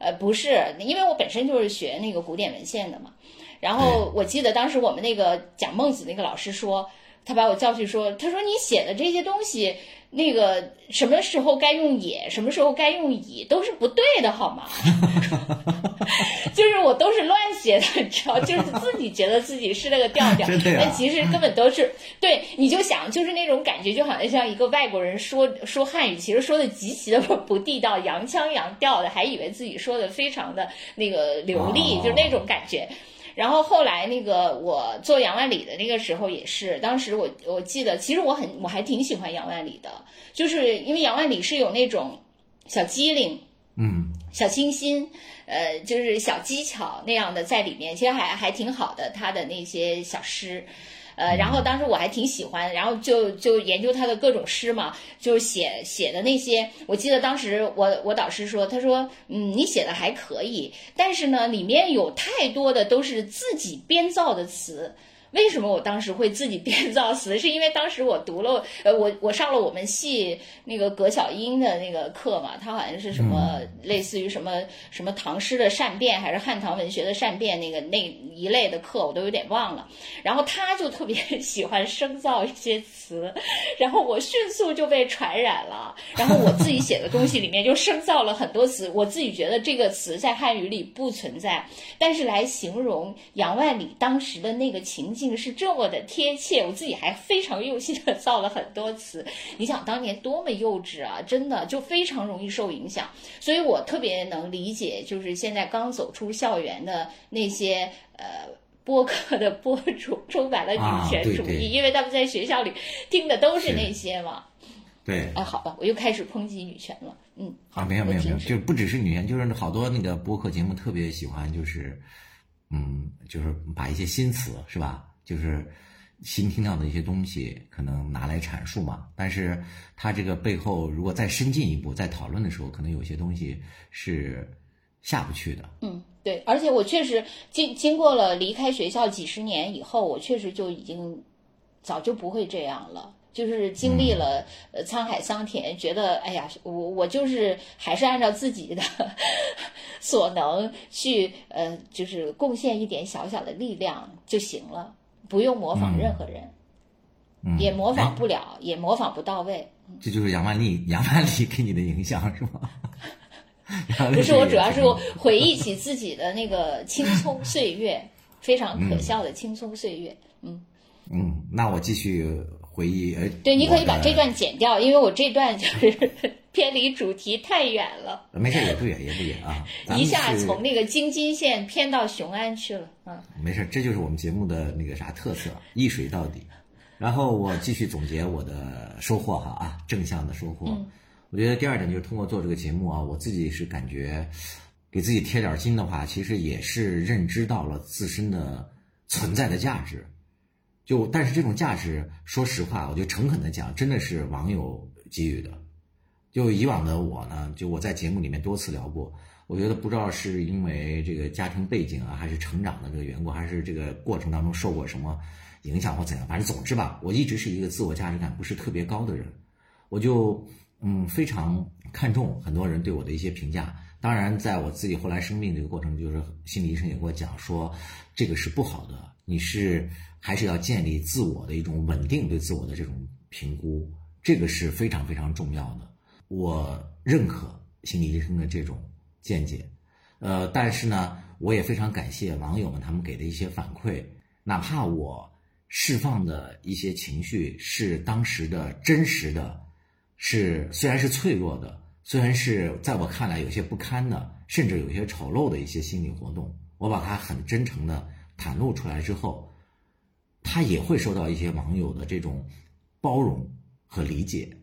呃不是，因为我本身就是学那个古典文献的嘛。然后我记得当时我们那个讲孟子那个老师说，他把我叫去说，他说你写的这些东西。那个什么时候该用也，什么时候该用乙，都是不对的，好吗？就是我都是乱写的，你知道，就是自己觉得自己是那个调调，但其实根本都是对。你就想，就是那种感觉，就好像像一个外国人说说汉语，其实说的极其的不地道，洋腔洋调的，还以为自己说的非常的那个流利，就那种感觉。然后后来那个我做杨万里的那个时候也是，当时我我记得，其实我很我还挺喜欢杨万里的，就是因为杨万里是有那种小机灵，嗯，小清新，呃，就是小技巧那样的在里面，其实还还挺好的，他的那些小诗。呃，然后当时我还挺喜欢，然后就就研究他的各种诗嘛，就是写写的那些。我记得当时我我导师说，他说，嗯，你写的还可以，但是呢，里面有太多的都是自己编造的词。为什么我当时会自己编造词？是因为当时我读了，呃，我我上了我们系那个葛小英的那个课嘛，他好像是什么类似于什么什么唐诗的善变，还是汉唐文学的善变那个那一类的课，我都有点忘了。然后他就特别喜欢生造一些词，然后我迅速就被传染了。然后我自己写的东西里面就生造了很多词，我自己觉得这个词在汉语里不存在，但是来形容杨万里当时的那个情景。竟是这么的贴切，我自己还非常用心的造了很多词。你想当年多么幼稚啊，真的就非常容易受影响。所以我特别能理解，就是现在刚走出校园的那些呃播客的播主，充满了女权主义，因为他们在学校里听的都是那些嘛。对，哎，好吧，我又开始抨击女权了。嗯，啊，没有没有没有，就不只是女权，就是好多那个播客节目特别喜欢，就是嗯，就是把一些新词是吧？就是新听到的一些东西，可能拿来阐述嘛。但是它这个背后，如果再深进一步，再讨论的时候，可能有些东西是下不去的。嗯，对，而且我确实经经过了离开学校几十年以后，我确实就已经早就不会这样了。就是经历了呃沧海桑田，觉得哎呀，我我就是还是按照自己的 所能去呃，就是贡献一点小小的力量就行了，不用模仿任何人，嗯，也模仿不哎了，也模仿不到位。这就是杨万丽，杨万丽给你的影响是吗？不是，我主要是回忆起自己的那个青葱岁月，非常可笑的青葱岁月。嗯嗯，那我继续回忆。呃，对，你可以把这段剪掉，因为我这段就是偏离主题太远了，没事，也不远，也不远啊。一下从那个京津线偏到雄安去了。嗯，没事，这就是我们节目的那个啥特色，一水到底。然后我继续总结我的收获哈啊，正向的收获。嗯我觉得第二点就是通过做这个节目啊，我自己是感觉给自己贴点金的话，其实也是认知到了自身的存在的价值。就但是这种价值，说实话，我就诚恳的讲，真的是网友给予的。就以往的我呢，就我在节目里面多次聊过，我觉得不知道是因为这个家庭背景啊，还是成长的这个缘故，还是这个过程当中受过什么影响或怎样，反正总之吧，我一直是一个自我价值感不是特别高的人，我就嗯非常看重很多人对我的一些评价。当然，在我自己后来生病这个过程，就是心理医生也给我讲说，这个是不好的，你是还是要建立自我的一种稳定对自我的这种评估，这个是非常非常重要的。我认可心理医生的这种见解，呃，但是呢，我也非常感谢网友们他们给的一些反馈，哪怕我释放的一些情绪是当时的真实的，是虽然是脆弱的，虽然是在我看来有些不堪的，甚至有些丑陋的一些心理活动，我把它很真诚的袒露出来之后，他也会受到一些网友的这种包容和理解。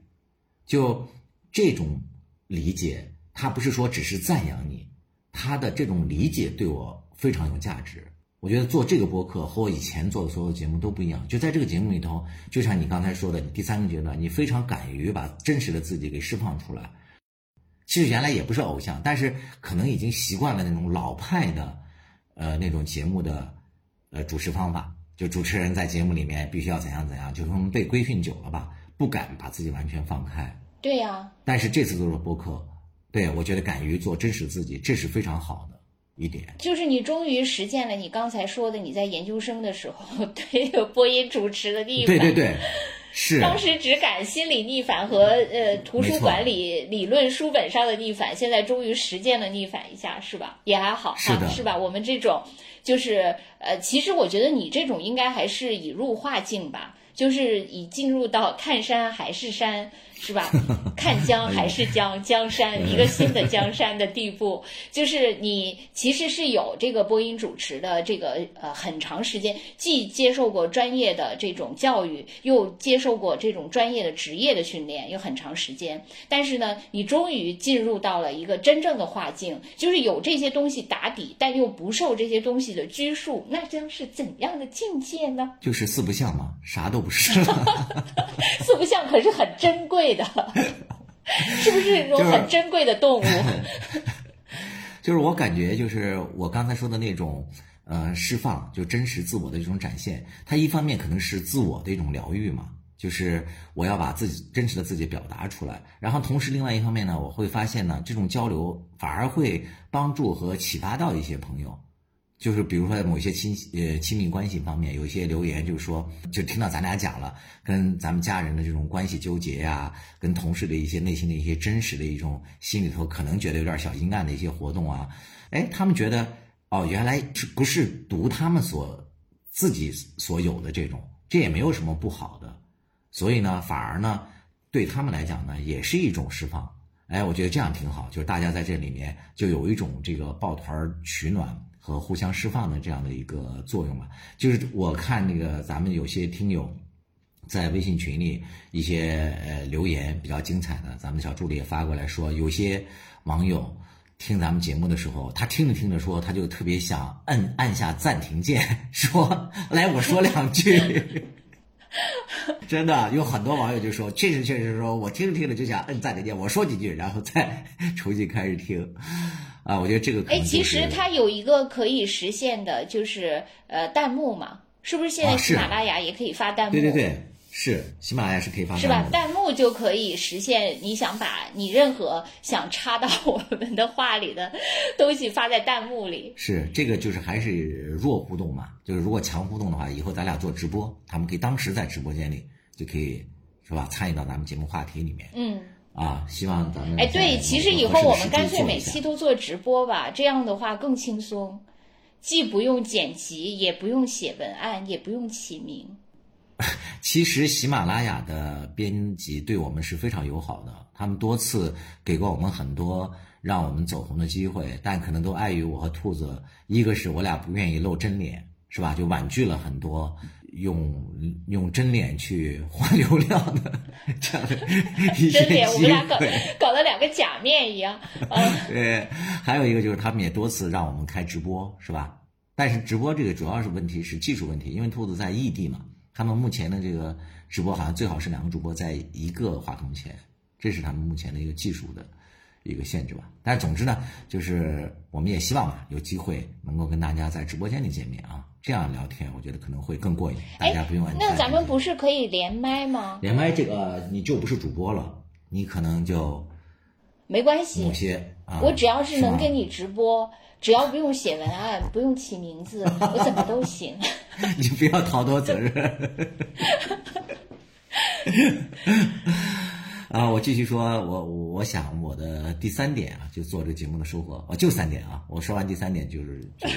就这种理解，他不是说只是赞扬你，他的这种理解对我非常有价值。我觉得做这个播客和我以前做的所有节目都不一样。就在这个节目里头，就像你刚才说的，你第三个阶段，你非常敢于把真实的自己给释放出来。其实原来也不是偶像，但是可能已经习惯了那种老派的，呃，那种节目的，呃，主持方法。就主持人在节目里面必须要怎样怎样，就是我们被规训久了吧，不敢把自己完全放开。对呀、但是这次做了播客，对我觉得敢于做真实自己，这是非常好的一点。就是你终于实践了你刚才说的，你在研究生的时候 对播音主持的逆反。对对对，是当时只敢心理逆反和呃图书馆里理论书本上的逆反，现在终于实践了逆反一下，是吧？也还好哈，是的是吧？我们这种就是呃，其实我觉得你这种应该还是以入化境吧，就是已进入到看山还是山。是吧？看江还是江，江山一个新的江山的地步，就是你其实是有这个播音主持的这个呃很长时间，既接受过专业的这种教育，又接受过这种专业的职业的训练，有很长时间。但是呢，你终于进入到了一个真正的化境，就是有这些东西打底，但又不受这些东西的拘束，那将是怎样的境界呢？就是四不像嘛，啥都不是。四不像可是很珍贵的，是不是一种很珍贵的动物？就是我感觉，就是我刚才说的那种，呃，释放，就真实自我的一种展现。它一方面可能是自我的一种疗愈嘛，就是我要把自己真实的自己表达出来。然后同时，另外一方面呢，我会发现呢，这种交流反而会帮助和启发到一些朋友。就是比如说在某些亲呃亲密关系方面，有一些留言就是说，就听到咱俩讲了跟咱们家人的这种关系纠结呀、跟同事的一些内心的一些真实的一种心里头可能觉得有点小阴暗的一些活动啊，哎，他们觉得哦，原来是不是读他们所自己所有的这种，这也没有什么不好的，所以呢，反而呢，对他们来讲呢，也是一种释放。哎，我觉得这样挺好，就是大家在这里面就有一种这个抱团取暖和互相释放的这样的一个作用吧。就是我看那个咱们有些听友在微信群里一些呃留言比较精彩的，咱们小助理也发过来说，有些网友听咱们节目的时候，他听着听着说，他就特别想摁按下暂停键，说来我说两句。真的有很多网友就说，确实确实说，我听着听着就想摁暂停键，我说几句，然后再 重新开始听。啊，我觉得这个可哎，其实它有一个可以实现的，就是呃弹幕嘛，是不是？现在喜马拉雅也可以发弹幕，对对对，是喜马拉雅是可以发是吧弹幕？的。弹幕就可以实现你想把你任何想插到我们的话里的东西发在弹幕里。是这个就是还是弱互动嘛，就是如果强互动的话，以后咱俩做直播，他们可以当时在直播间里就可以是吧，参与到咱们节目话题里面嗯，啊。希望咱们哎，对，其实以后我们干脆每期都做直播吧，这样的话更轻松，既不用剪辑，也不用写文案，也不用起名。其实喜马拉雅的编辑对我们是非常友好的，他们多次给过我们很多让我们走红的机会，但可能都碍于我和兔子，一个是我俩不愿意露真脸，是吧？就婉拒了很多用用真脸去换流量的这样的一些真脸，我们俩搞。搞了两个假面一样。嗯，对，还有一个就是他们也多次让我们开直播，是吧？但是直播这个主要是问题是技术问题，因为兔子在异地嘛，他们目前的这个直播好像最好是两个主播在一个话筒前，这是他们目前的一个技术的一个限制吧。但是总之呢，就是我们也希望嘛，有机会能够跟大家在直播间里见面啊，这样聊天我觉得可能会更过瘾，大家不用那咱们不不是可以连麦吗？连麦这个你就不是主播了，你可能就没关系某，些啊，我只要是能跟你直播，只要不用写文案，不用起名字，我怎么都行。你不要逃脱责任。啊，我继续说，我我我想我的第三点啊，就做这个节目的收获，啊，就三点啊。我说完第三点就是就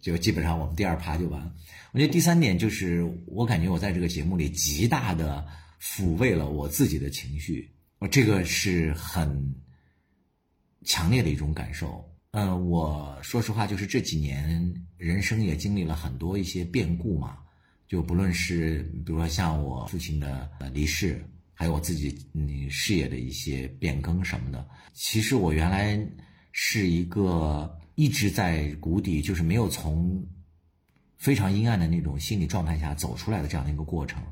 就基本上我们第二趴就完了。我觉得第三点就是我感觉我在这个节目里极大的抚慰了我自己的情绪，我这个是很强烈的一种感受。呃，我说实话，就是这几年人生也经历了很多一些变故嘛，就不论是比如说像我父亲的呃离世，还有我自己嗯事业的一些变更什么的。其实我原来是一个一直在谷底，就是没有从非常阴暗的那种心理状态下走出来的这样的一个过程。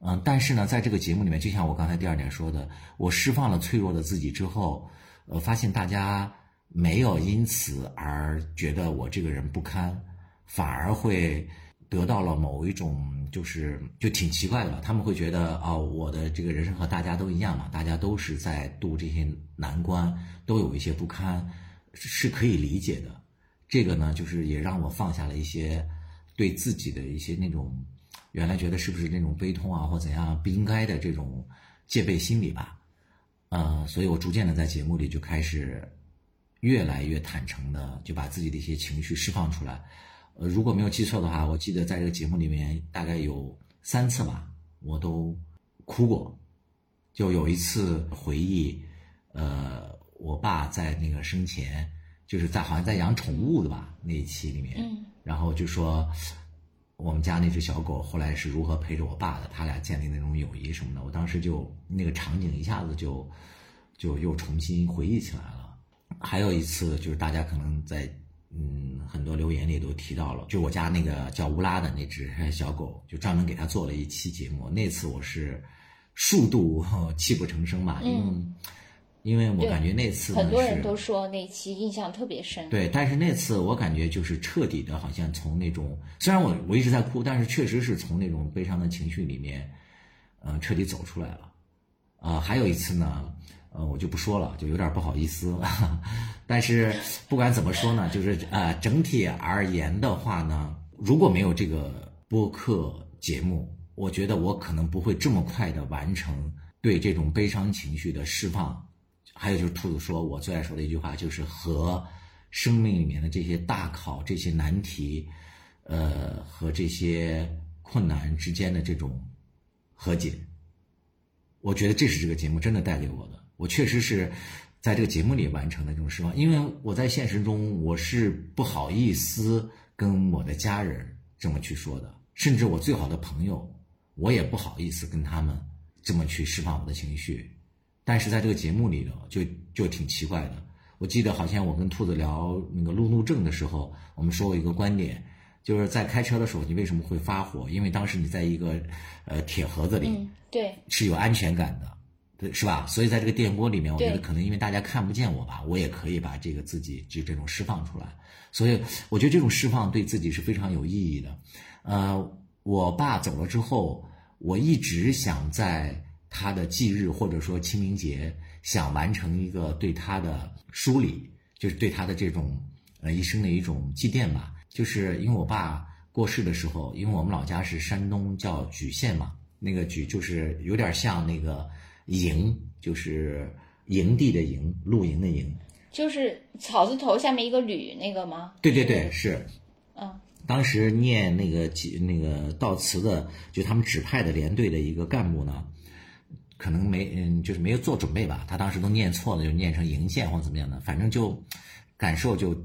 嗯，但是呢，在这个节目里面，就像我刚才第二点说的，我释放了脆弱的自己之后，呃，发现大家没有因此而觉得我这个人不堪，反而会得到了某一种就是就挺奇怪的吧，他们会觉得哦，我的这个人生和大家都一样嘛，大家都是在度这些难关，都有一些不堪，是可以理解的。这个呢，就是也让我放下了一些对自己的一些那种原来觉得是不是那种悲痛啊或怎样不应该的这种戒备心理吧。呃，所以我逐渐的在节目里就开始越来越坦诚的就把自己的一些情绪释放出来。呃，如果没有记错的话，我记得在这个节目里面大概有三次吧，我都哭过。就有一次回忆，呃，我爸在那个生前，就是在好像在养宠物的吧那一期里面，嗯然后就说我们家那只小狗后来是如何陪着我爸的，他俩建立那种友谊什么的，我当时就那个场景一下子就就又重新回忆起来了。还有一次就是大家可能在嗯很多留言里都提到了，就我家那个叫乌拉的那只小狗，就专门给他做了一期节目。那次我是数度 泣不成声吧，因为、因为我感觉那次很多人都说那期印象特别深。对，但是那次我感觉就是彻底的，好像从那种虽然我我一直在哭，但是确实是从那种悲伤的情绪里面，嗯、彻底走出来了。啊、还有一次呢，呃，我就不说了，就有点不好意思。但是不管怎么说呢，就是呃，整体而言的话呢，如果没有这个播客节目，我觉得我可能不会这么快的完成对这种悲伤情绪的释放。还有就是兔子说，我最爱说的一句话就是和生命里面的这些大考、这些难题，呃，和这些困难之间的这种和解。我觉得这是这个节目真的带给我的。我确实是在这个节目里完成的这种释放，因为我在现实中我是不好意思跟我的家人这么去说的，甚至我最好的朋友，我也不好意思跟他们这么去释放我的情绪。但是在这个节目里呢，就就挺奇怪的。我记得好像我跟兔子聊那个路怒症的时候，我们说过一个观点，就是在开车的时候，你为什么会发火？因为当时你在一个呃铁盒子里，嗯，对，是有安全感的，对，是吧？所以在这个电波里面，我觉得可能因为大家看不见我吧，我也可以把这个自己就这种释放出来。所以我觉得这种释放对自己是非常有意义的。呃，我爸走了之后，我一直想在他的忌日或者说清明节，想完成一个对他的梳理，就是对他的这种呃一生的一种祭奠吧。就是因为我爸过世的时候，因为我们老家是山东叫莒县嘛，那个莒就是有点像那个营，就是营地的营，露营的营。就是草字头下面一个吕那个吗？对对对，是。嗯，当时念那个几那个悼词的，就他们指派的连队的一个干部呢，可能没嗯，就是没有做准备吧。他当时都念错了，就念成营县或者怎么样的，反正就感受就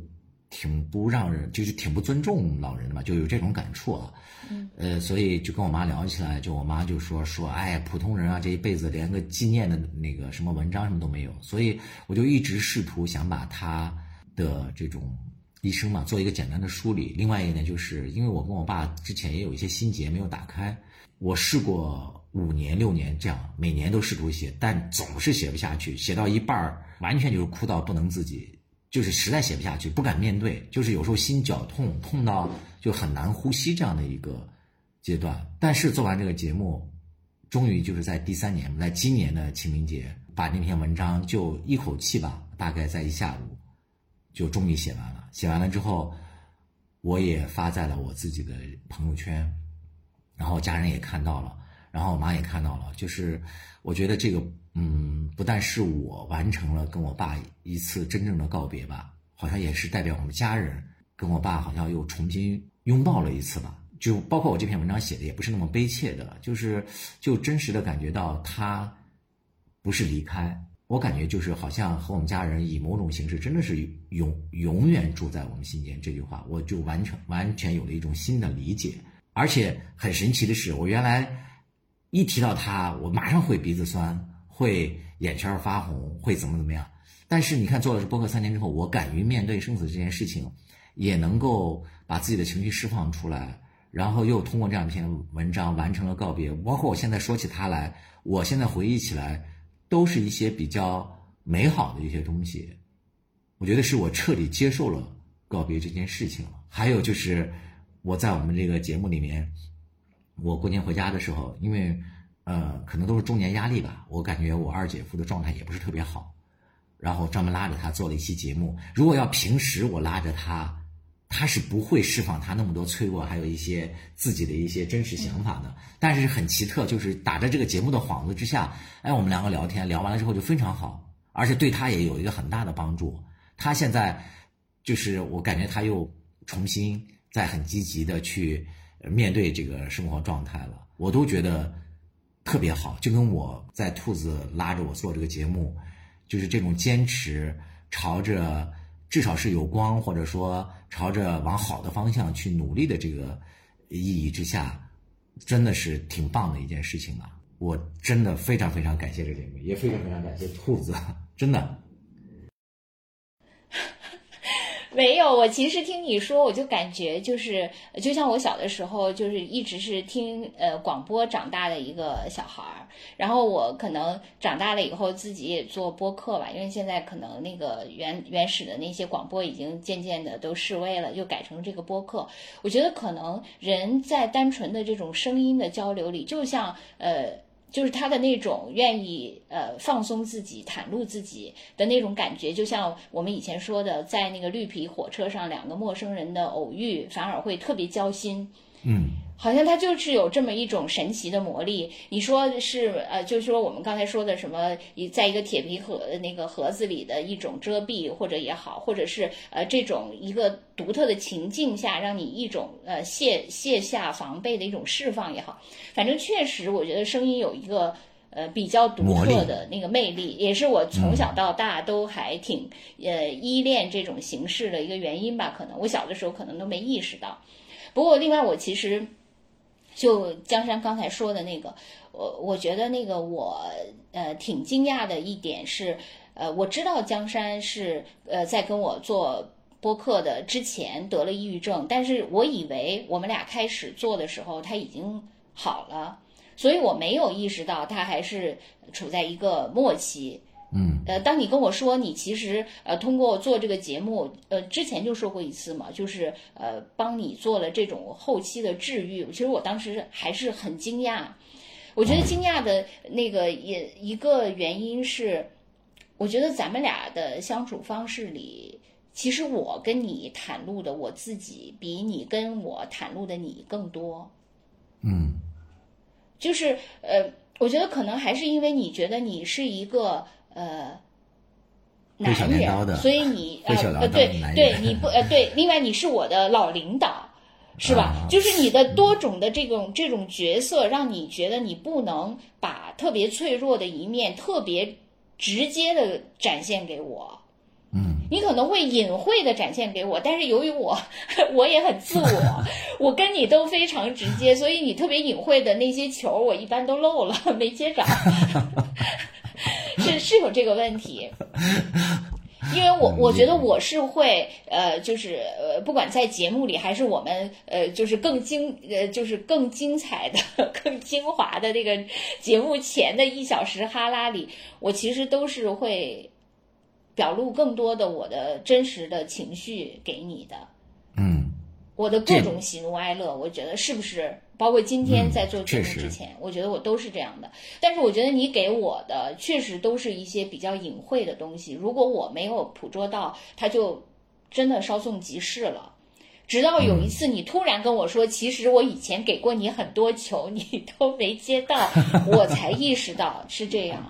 挺不让人，就是挺不尊重老人的嘛，就有这种感触啊。嗯，呃，所以就跟我妈聊起来，就我妈就说说，哎，普通人啊，这一辈子连个纪念的那个什么文章什么都没有，所以我就一直试图想把他的这种一生嘛做一个简单的梳理。另外一个呢就是，因为我跟我爸之前也有一些心结没有打开，我试过五年六年这样，每年都试图写，但总是写不下去，写到一半儿完全就是哭到不能自己。就是实在写不下去，不敢面对，就是有时候心绞痛，痛到就很难呼吸这样的一个阶段。但是做完这个节目，终于就是在第三年，在今年的清明节，把那篇文章就一口气吧，大概在一下午就终于写完了。写完了之后，我也发在了我自己的朋友圈，然后家人也看到了，然后我妈也看到了。就是我觉得这个，嗯，不但是我完成了跟我爸一次真正的告别吧，好像也是代表我们家人跟我爸好像又重新拥抱了一次吧。就包括我这篇文章写的也不是那么悲切的，就是就真实的感觉到他不是离开，我感觉就是好像和我们家人以某种形式真的是永永远住在我们心间。这句话我就完成完全有了一种新的理解，而且很神奇的是，我原来一提到他，我马上会鼻子酸，会眼圈发红，会怎么怎么样。但是你看，做了这播客三年之后，我敢于面对生死这件事情，也能够把自己的情绪释放出来。然后又通过这样一篇文章完成了告别，包括我现在说起他来，我现在回忆起来，都是一些比较美好的一些东西。我觉得是我彻底接受了告别这件事情了。还有就是我在我们这个节目里面，我过年回家的时候，因为呃可能都是中年压力吧，我感觉我二姐夫的状态也不是特别好，然后专门拉着他做了一期节目。如果要平时我拉着他。他是不会释放他那么多脆弱，还有一些自己的一些真实想法的。但是很奇特，就是打着这个节目的幌子之下，哎，我们两个聊天，聊完了之后就非常好，而且对他也有一个很大的帮助。他现在就是我感觉他又重新在很积极的去面对这个生活状态了，我都觉得特别好。就跟我在兔子拉着我做这个节目，就是这种坚持，朝着。至少是有光，或者说朝着往好的方向去努力的这个意义之下，真的是挺棒的一件事情啊！我真的非常非常感谢这个节目，也非常非常感谢兔子，真的。没有，我其实听你说，我就感觉就是，就像我小的时候，就是一直是听呃广播长大的一个小孩儿。然后我可能长大了以后，自己也做播客吧，因为现在可能那个原原始的那些广播已经渐渐的都式微了，就改成这个播客。我觉得可能人在单纯的这种声音的交流里，就像呃。就是他的那种愿意呃放松自己、袒露自己的那种感觉，就像我们以前说的，在那个绿皮火车上，两个陌生人的偶遇反而会特别交心。嗯，好像它就是有这么一种神奇的魔力。你说是呃，就是说我们刚才说的什么，一在一个铁皮盒那个盒子里的一种遮蔽，或者也好，或者是呃这种一个独特的情境下，让你一种呃卸卸下防备的一种释放也好，反正确实，我觉得声音有一个。呃，比较独特的那个魅力，也是我从小到大都还挺呃依恋这种形式的一个原因吧。可能我小的时候可能都没意识到。不过，另外我其实就江山刚才说的那个，我我觉得那个我呃挺惊讶的一点是，呃，我知道江山是呃在跟我做播客的之前得了抑郁症，但是我以为我们俩开始做的时候他已经好了。所以我没有意识到他还是处在一个末期。嗯，呃，当你跟我说你其实呃通过做这个节目，呃之前就说过一次嘛，就是呃帮你做了这种后期的治愈，其实我当时还是很惊讶。我觉得惊讶的那个也一个原因是，我觉得咱们俩的相处方式里，其实我跟你袒露的我自己，比你跟我袒露的你更多。嗯，就是呃，我觉得可能还是因为你觉得你是一个呃。男人，所以你呃呃对对，你不呃对，另外你是我的老领导，是吧？就是你的多种的这种这种角色，让你觉得你不能把特别脆弱的一面特别直接的展现给我，嗯，你可能会隐晦的展现给我，但是由于我我也很自我，我跟你都非常直接，所以你特别隐晦的那些球，我一般都漏了，没接着。是是有这个问题，因为我我觉得我是会呃，就是呃，不管在节目里还是我们呃，就是更精呃，就是更精彩的、更精华的这个节目前的一小时哈拉里，我其实都是会表露更多的我的真实的情绪给你的。嗯，我的各种喜怒哀乐，我觉得是不是？包括今天在做节目之前，我觉得我都是这样的。但是我觉得你给我的确实都是一些比较隐晦的东西。如果我没有捕捉到，它就真的稍纵即逝了。直到有一次你突然跟我说，其实我以前给过你很多球，你都没接到，我才意识到是这样。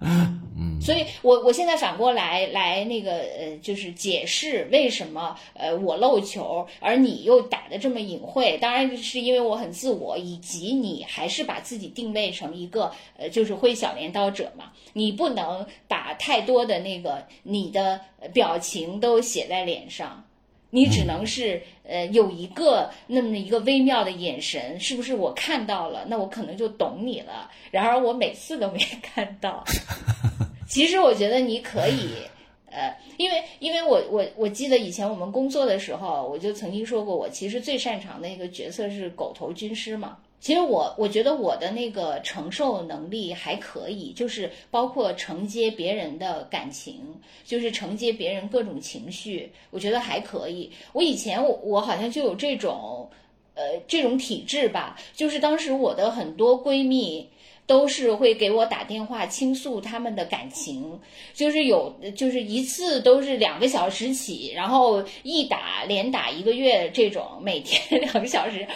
所以，我我现在反过来来那个呃，就是解释为什么呃我漏球，而你又打的这么隐晦。当然是因为我很自我，以及你还是把自己定位成一个呃，就是挥小镰刀者嘛。你不能把太多的那个你的表情都写在脸上，你只能是呃有一个那么一个微妙的眼神，是不是我看到了，那我可能就懂你了。然而我每次都没 看到。其实我觉得你可以，呃，因为因为我我我记得以前我们工作的时候，我就曾经说过，我其实最擅长的一个角色是狗头军师嘛。其实我我觉得我的那个承受能力还可以，就是包括承接别人的感情，就是承接别人各种情绪，我觉得还可以。我以前我我好像就有这种，呃，这种体质吧，就是当时我的很多闺蜜。都是会给我打电话倾诉他们的感情，就是有，就是一次都是两个小时起，然后一打连打一个月这种，每天两个小时。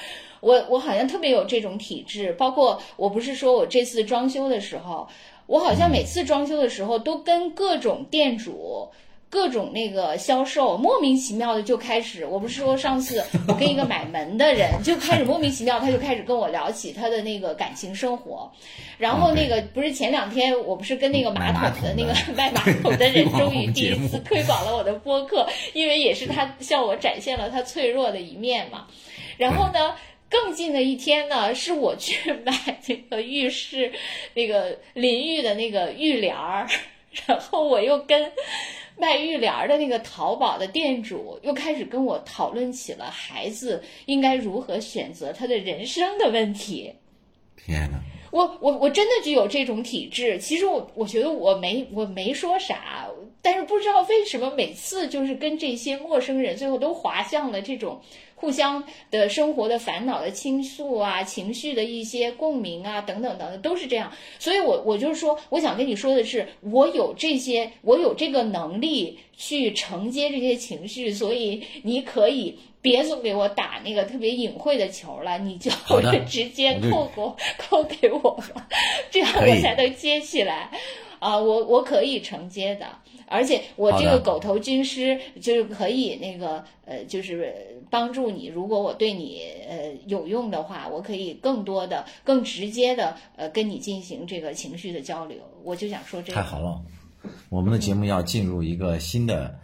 我我好像特别有这种体质，包括我不是说我这次装修的时候，我好像每次装修的时候都跟各种店主。各种那个销售莫名其妙的就开始，我不是说上次 我跟一个买门的人就开始莫名其妙，他就开始跟我聊起他的那个感情生活，然后那个不是前两天我不是跟那个马桶的那个卖 马桶的人终于第一次推广了我的播客，因为也是他向我展现了他脆弱的一面嘛。然后呢，更近的一天呢，是我去买那个浴室那个淋浴的那个浴帘儿，然后我又跟。卖浴帘的那个淘宝的店主又开始跟我讨论起了孩子应该如何选择他的人生的问题。天哪！我我我真的就有这种体质。其实我我觉得我没我没说啥，但是不知道为什么每次就是跟这些陌生人最后都滑向了这种。互相的生活的烦恼的倾诉啊，情绪的一些共鸣啊，等等等等，都是这样。所以，我我就是说，我想跟你说的是，我有这些，我有这个能力去承接这些情绪，所以你可以别总给我打那个特别隐晦的球了，你就直接扣给扣给我吧，这样我才能接起来。啊，我我可以承接的，而且我这个狗头军师就是可以那个呃，就是帮助你。如果我对你呃有用的话，我可以更多的、更直接的呃跟你进行这个情绪的交流。我就想说这个。太好了，我们的节目要进入一个新的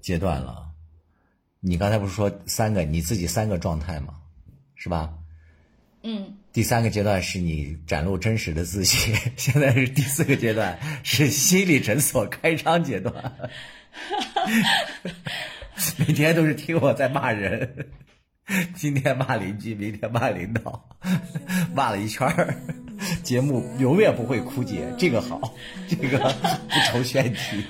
阶段了。你刚才不是说三个你自己三个状态吗？是吧？嗯。第三个阶段是你展露真实的自己，现在是第四个阶段，是心理诊所开张阶段。每天都是听我在骂人，今天骂邻居，明天骂领导，骂了一圈儿，节目永远不会枯竭，这个好，这个不愁选题。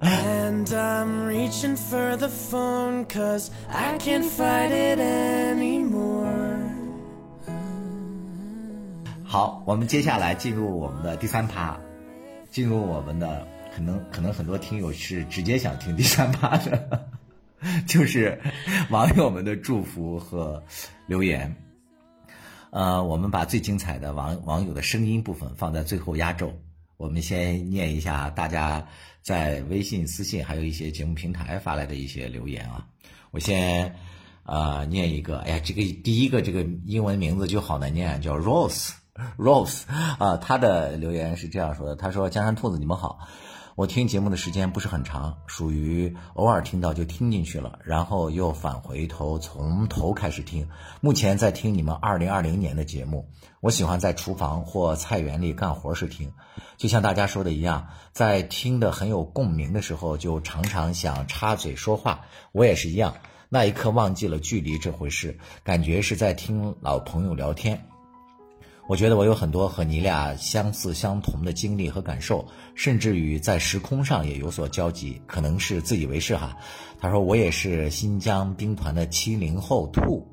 And I'm reaching for the phone cause I can't fight it anymore. 好，我们接下来进入我们的第三趴，进入我们的可能可能很多听友是直接想听第三趴的，就是网友们的祝福和留言。呃，我们把最精彩的网网友的声音部分放在最后压轴。我们先念一下大家在微信私信，还有一些节目平台发来的一些留言啊。我先呃念一个，哎呀，这个第一个这个英文名字就好难念，叫 Rose Rose，啊，他的留言是这样说的，他说：“江山兔子，你们好。”我听节目的时间不是很长，属于偶尔听到就听进去了，然后又返回头从头开始听。目前在听你们二零二零年的节目，我喜欢在厨房或菜园里干活时听，就像大家说的一样，在听的很有共鸣的时候，就常常想插嘴说话。我也是一样，那一刻忘记了距离这回事，感觉是在听老朋友聊天。我觉得我有很多和你俩相似相同的经历和感受，甚至于在时空上也有所交集，可能是自以为是哈。他说我也是新疆兵团的七零后兔，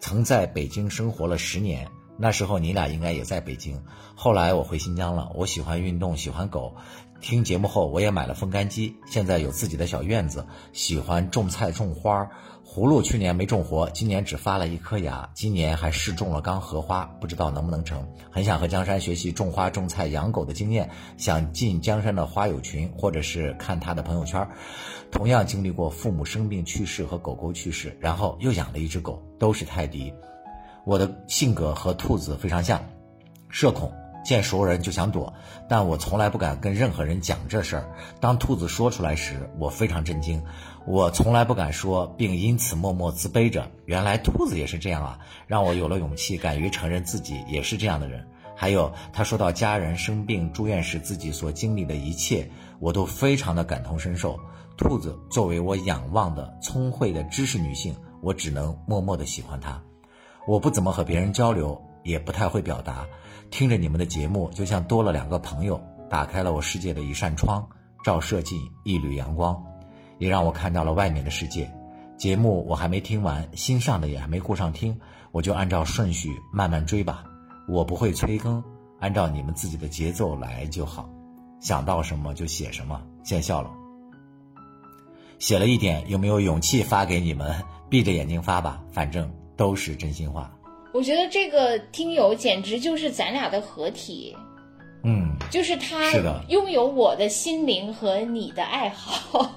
曾在北京生活了十年，那时候你俩应该也在北京。后来我回新疆了，我喜欢运动，喜欢狗。听节目后，我也买了风干机，现在有自己的小院子，喜欢种菜种花。葫芦去年没种活，今年只发了一颗芽。今年还试种了缸荷花，不知道能不能成。很想和江山学习种花、种菜、养狗的经验，想进江山的花友群，或者是看他的朋友圈。同样经历过父母生病去世和狗狗去世，然后又养了一只狗，都是泰迪。我的性格和兔子非常像，社恐。见熟人就想躲，但我从来不敢跟任何人讲这事儿。当兔子说出来时，我非常震惊。我从来不敢说，并因此默默自卑着。原来兔子也是这样啊，让我有了勇气，敢于承认自己也是这样的人。还有他说到家人生病住院时自己所经历的一切，我都非常的感同身受。兔子作为我仰望的聪慧的知识女性，我只能默默的喜欢她。我不怎么和别人交流，也不太会表达。听着你们的节目，就像多了两个朋友，打开了我世界的一扇窗，照射进一缕阳光，也让我看到了外面的世界。节目我还没听完，新上的也还没顾上听，我就按照顺序慢慢追吧。我不会催更，按照你们自己的节奏来就好。想到什么就写什么，见笑了。写了一点，有没有勇气发给你们？闭着眼睛发吧，反正都是真心话。我觉得这个听友简直就是咱俩的合体，嗯，就是他拥有我的心灵和你的爱好，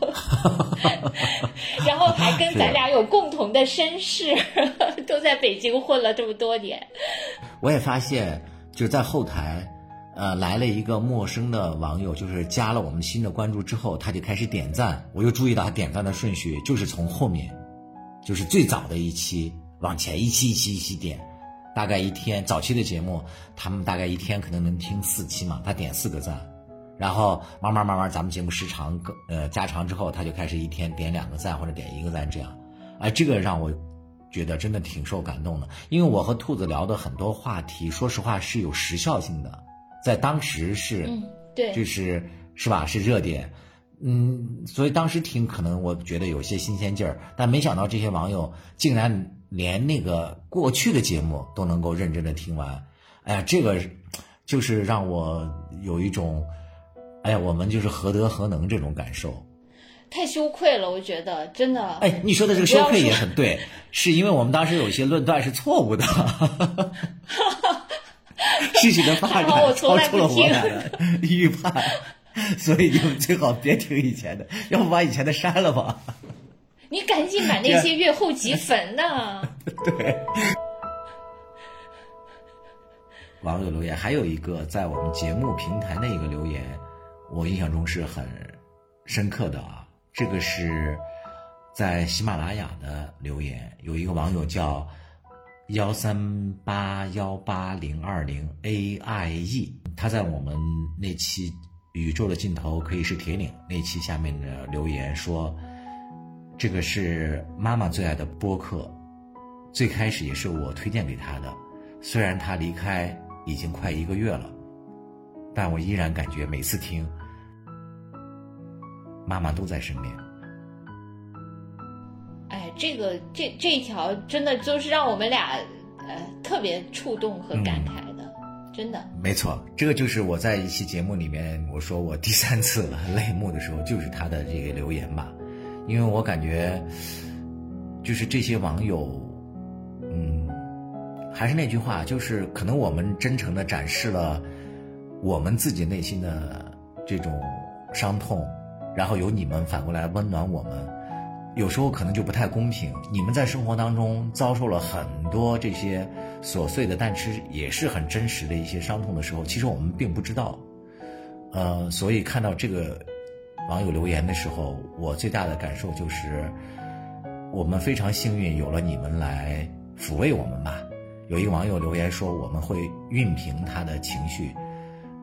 然后还跟咱俩有共同的身世，都在北京混了这么多年。我也发现，就是在后台，呃，来了一个陌生的网友，就是加了我们新的关注之后，他就开始点赞。我又注意到他点赞的顺序就是从后面，就是最早的一期。往前一期一期一期点，大概一天早期的节目，他们大概一天可能能听四期嘛，他点四个赞，然后慢慢慢慢咱们节目时长更呃加长之后，他就开始一天点两个赞或者点一个赞这样，哎，这个让我觉得真的挺受感动的，因为我和兔子聊的很多话题，说实话是有时效性的，在当时是，嗯，对，就是是吧，是热点，嗯，所以当时听可能我觉得有些新鲜劲儿，但没想到这些网友竟然。连那个过去的节目都能够认真的听完，哎呀，这个就是让我有一种，哎呀，我们就是何德何能这种感受，太羞愧了，我觉得真的。哎，你说的这个羞愧也很对，是因为我们当时有些论断是错误的，事情的发展 超出了我俩的预判，所以就最好别听以前的，要不把以前的删了吧。你赶紧把那些月后积粉呢。对。网友留言还有一个在我们节目平台的一个留言，我印象中是很深刻的啊。这个是在喜马拉雅的留言，有一个网友叫幺三八幺八零二零 A I E，他在我们那期宇宙的尽头可以是铁岭那期下面的留言说。这个是妈妈最爱的播客，最开始也是我推荐给她的，虽然她离开已经快一个月了，但我依然感觉每次听，妈妈都在身边。哎，这个这这一条真的就是让我们俩呃特别触动和感慨的，真的。没错，这个就是我在一期节目里面我说我第三次 泪目的时候，就是他的这个留言吧，因为我感觉就是这些网友，嗯，还是那句话，就是可能我们真诚的展示了我们自己内心的这种伤痛，然后由你们反过来温暖我们。有时候可能就不太公平。你们在生活当中遭受了很多这些琐碎的，但是也是很真实的一些伤痛的时候，其实我们并不知道。呃，所以看到这个网友留言的时候，我最大的感受就是，我们非常幸运有了你们来抚慰我们吧。有一个网友留言说，我们会熨平他的情绪。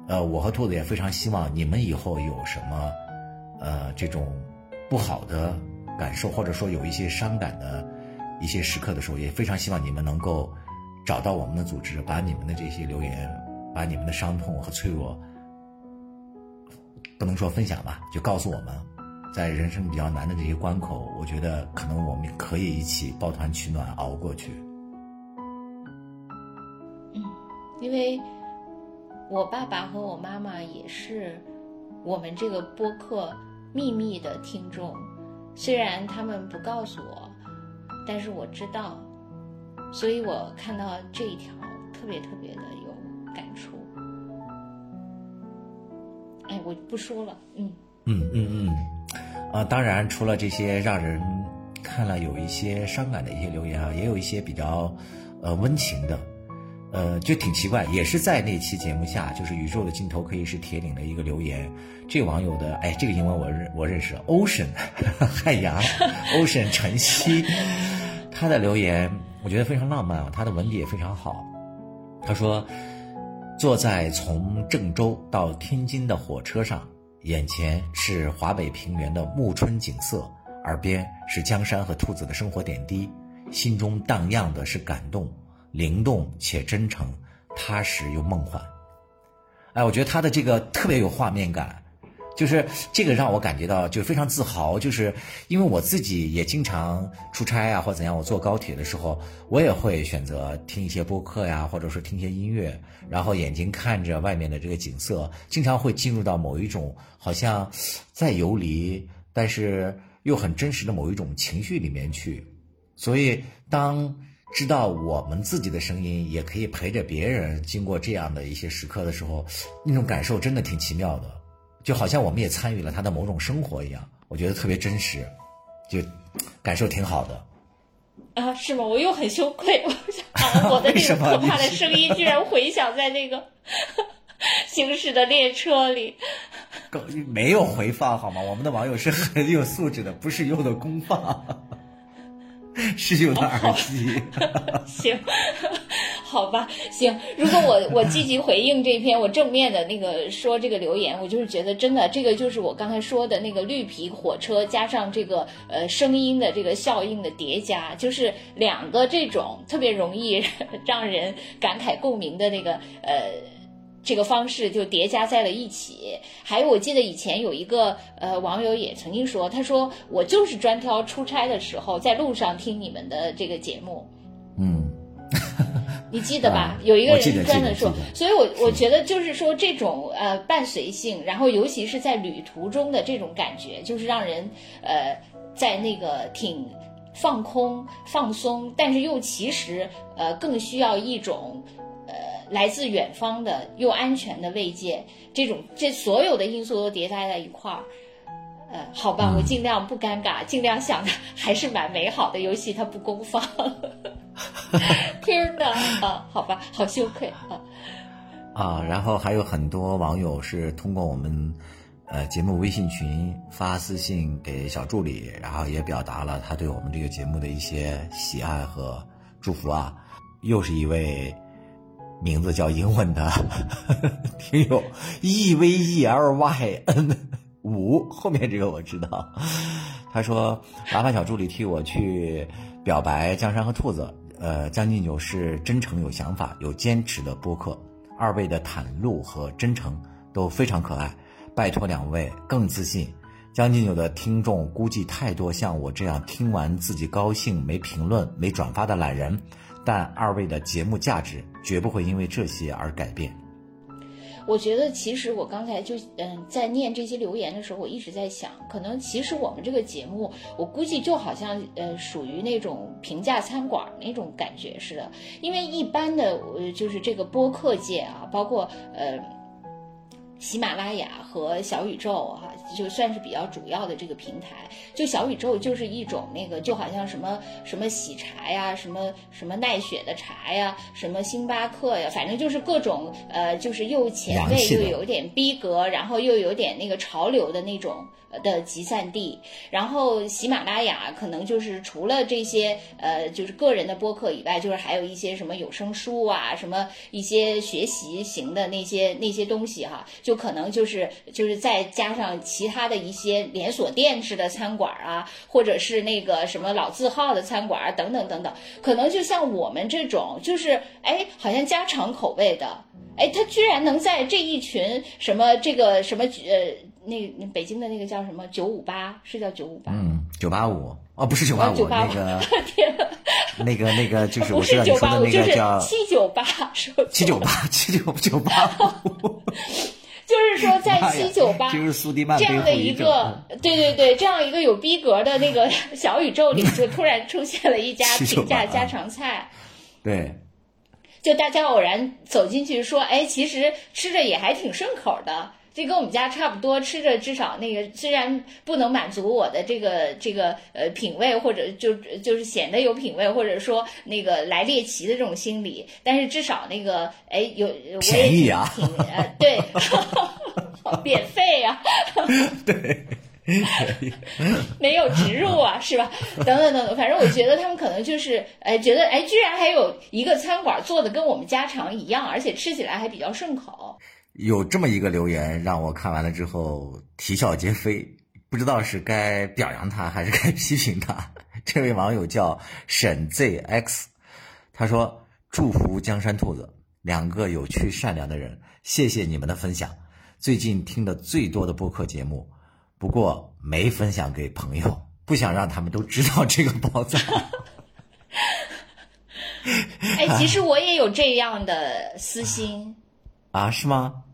呃，我和兔子也非常希望你们以后有什么呃这种不好的。感受，或者说有一些伤感的一些时刻的时候，也非常希望你们能够找到我们的组织，把你们的这些留言，把你们的伤痛和脆弱，不能说分享吧，就告诉我们，在人生比较难的这些关口，我觉得可能我们可以一起抱团取暖，熬过去。嗯，因为我爸爸和我妈妈也是我们这个播客秘密的听众。虽然他们不告诉我，但是我知道，所以我看到这一条特别特别的有感触。哎，我不说了，嗯嗯嗯嗯，啊，当然除了这些让人看了有一些伤感的一些留言啊，也有一些比较呃温情的。呃，就挺奇怪，也是在那期节目下，就是宇宙的尽头可以是铁岭的一个留言。这个网友的，哎，这个英文我认我认识，Ocean 海洋，Ocean 晨曦，他的留言我觉得非常浪漫啊，他的文笔也非常好。他说，坐在从郑州到天津的火车上，眼前是华北平原的暮春景色，耳边是江山和兔子的生活点滴，心中荡漾的是感动。灵动且真诚，踏实又梦幻。哎，我觉得他的这个特别有画面感，就是这个让我感觉到就非常自豪。就是因为我自己也经常出差啊，或怎样，我坐高铁的时候，我也会选择听一些播客呀，或者说听一些音乐，然后眼睛看着外面的这个景色，经常会进入到某一种好像在游离，但是又很真实的某一种情绪里面去。所以当。知道我们自己的声音也可以陪着别人经过这样的一些时刻的时候，那种感受真的挺奇妙的，就好像我们也参与了他的某种生活一样，我觉得特别真实，就感受挺好的。啊，是吗？我又很羞愧，我的 那个可怕的声音居然回响在那个 行驶的列车里。没有回放好吗？我们的网友是很有素质的，不是用的公放。是用的耳机，行，好吧，行。如果我我积极回应这篇我正面的那个说这个留言，我就是觉得真的，这个就是我刚才说的那个绿皮火车加上这个呃声音的这个效应的叠加，就是两个这种特别容易让人感慨共鸣的那个呃。这个方式就叠加在了一起。还有，我记得以前有一个呃网友也曾经说，他说我就是专挑出差的时候在路上听你们的这个节目。嗯，你记得吧？有一个人专门说，所以我我觉得就是说这种呃伴随性，然后尤其是在旅途中的这种感觉，就是让人呃在那个挺放空、放松，但是又其实呃更需要一种。来自远方的又安全的慰藉，这种这所有的因素都叠加在一块儿，呃，好吧，我尽量不尴尬，尽量想的还是蛮美好的。尤其它不公放，天哪啊，好吧，好羞愧啊。啊，然后还有很多网友是通过我们呃节目微信群发私信给小助理，然后也表达了他对我们这个节目的一些喜爱和祝福啊。又是一位。名字叫英文的 听友 E V E L Y N 五，后面这个我知道。他说：“麻烦小助理替我去表白江山和兔子。呃，将进酒是真诚、有想法、有坚持的播客。二位的袒露和真诚都非常可爱，拜托两位更自信。将进酒的听众估计太多像我这样听完自己高兴没评论、没转发的懒人，但二位的节目价值绝不会因为这些而改变。我觉得其实我刚才就嗯在念这些留言的时候，我一直在想，可能其实我们这个节目，我估计就好像呃属于那种平价餐馆那种感觉似的，因为一般的呃就是这个播客界啊，包括呃。喜马拉雅和小宇宙哈，就算是比较主要的这个平台。就小宇宙就是一种那个，就好像什么什么喜茶呀，什么什么奈雪的茶呀，什么星巴克呀，反正就是各种呃，就是又前卫又有点逼格，然后又有点那个潮流的那种。的集散地，然后喜马拉雅可能就是除了这些呃，就是个人的播客以外，就是还有一些什么有声书啊，什么一些学习型的那些那些东西哈，就可能就是就是再加上其他的一些连锁店式的餐馆啊，或者是那个什么老字号的餐馆等等等等，可能就像我们这种，就是哎，好像家常口味的，哎，他居然能在这一群什么这个什么呃。那北京的那个叫什么九五八是叫九五八？嗯，九八五哦，不是九八五，那个天，那个 那个就是不是九八五，就是七九八，七九八七九九八五，就是说在七九八这样的一个，对对对，这样一个有逼格的那个 小宇宙里，就突然出现了一家平价家常菜，对，就大家偶然走进去说，哎，其实吃着也还挺顺口的。这跟我们家差不多，吃着至少那个虽然不能满足我的这个这个呃品味，或者就就是显得有品味，或者说那个来猎奇的这种心理，但是至少那个哎有便宜啊，呃对，免费啊，对，没有植入啊，是吧？等等等等，反正我觉得他们可能就是哎觉得哎居然还有一个餐馆做的跟我们家常一样，而且吃起来还比较顺口。有这么一个留言，让我看完了之后啼笑皆非，不知道是该表扬他还是该批评他。这位网友叫沈 zx，他说：“祝福江山兔子两个有趣善良的人，谢谢你们的分享。最近听的最多的播客节目，不过没分享给朋友，不想让他们都知道这个宝藏。”哎，其实我也有这样的私心。啊，是吗？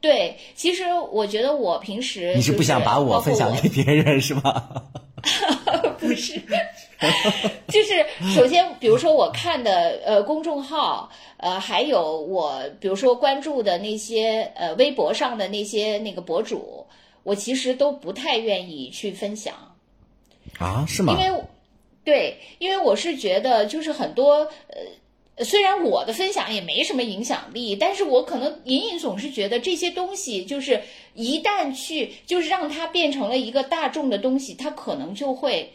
对，其实我觉得我平时你是不想把我分享给别人是吗？不是，就是首先，比如说我看的呃公众号，呃，还有我比如说关注的那些呃微博上的那些那个博主，我其实都不太愿意去分享。啊，是吗？因为对，因为我是觉得就是很多呃。虽然我的分享也没什么影响力，但是我可能隐隐总是觉得这些东西，就是一旦去，就是让它变成了一个大众的东西，它可能就会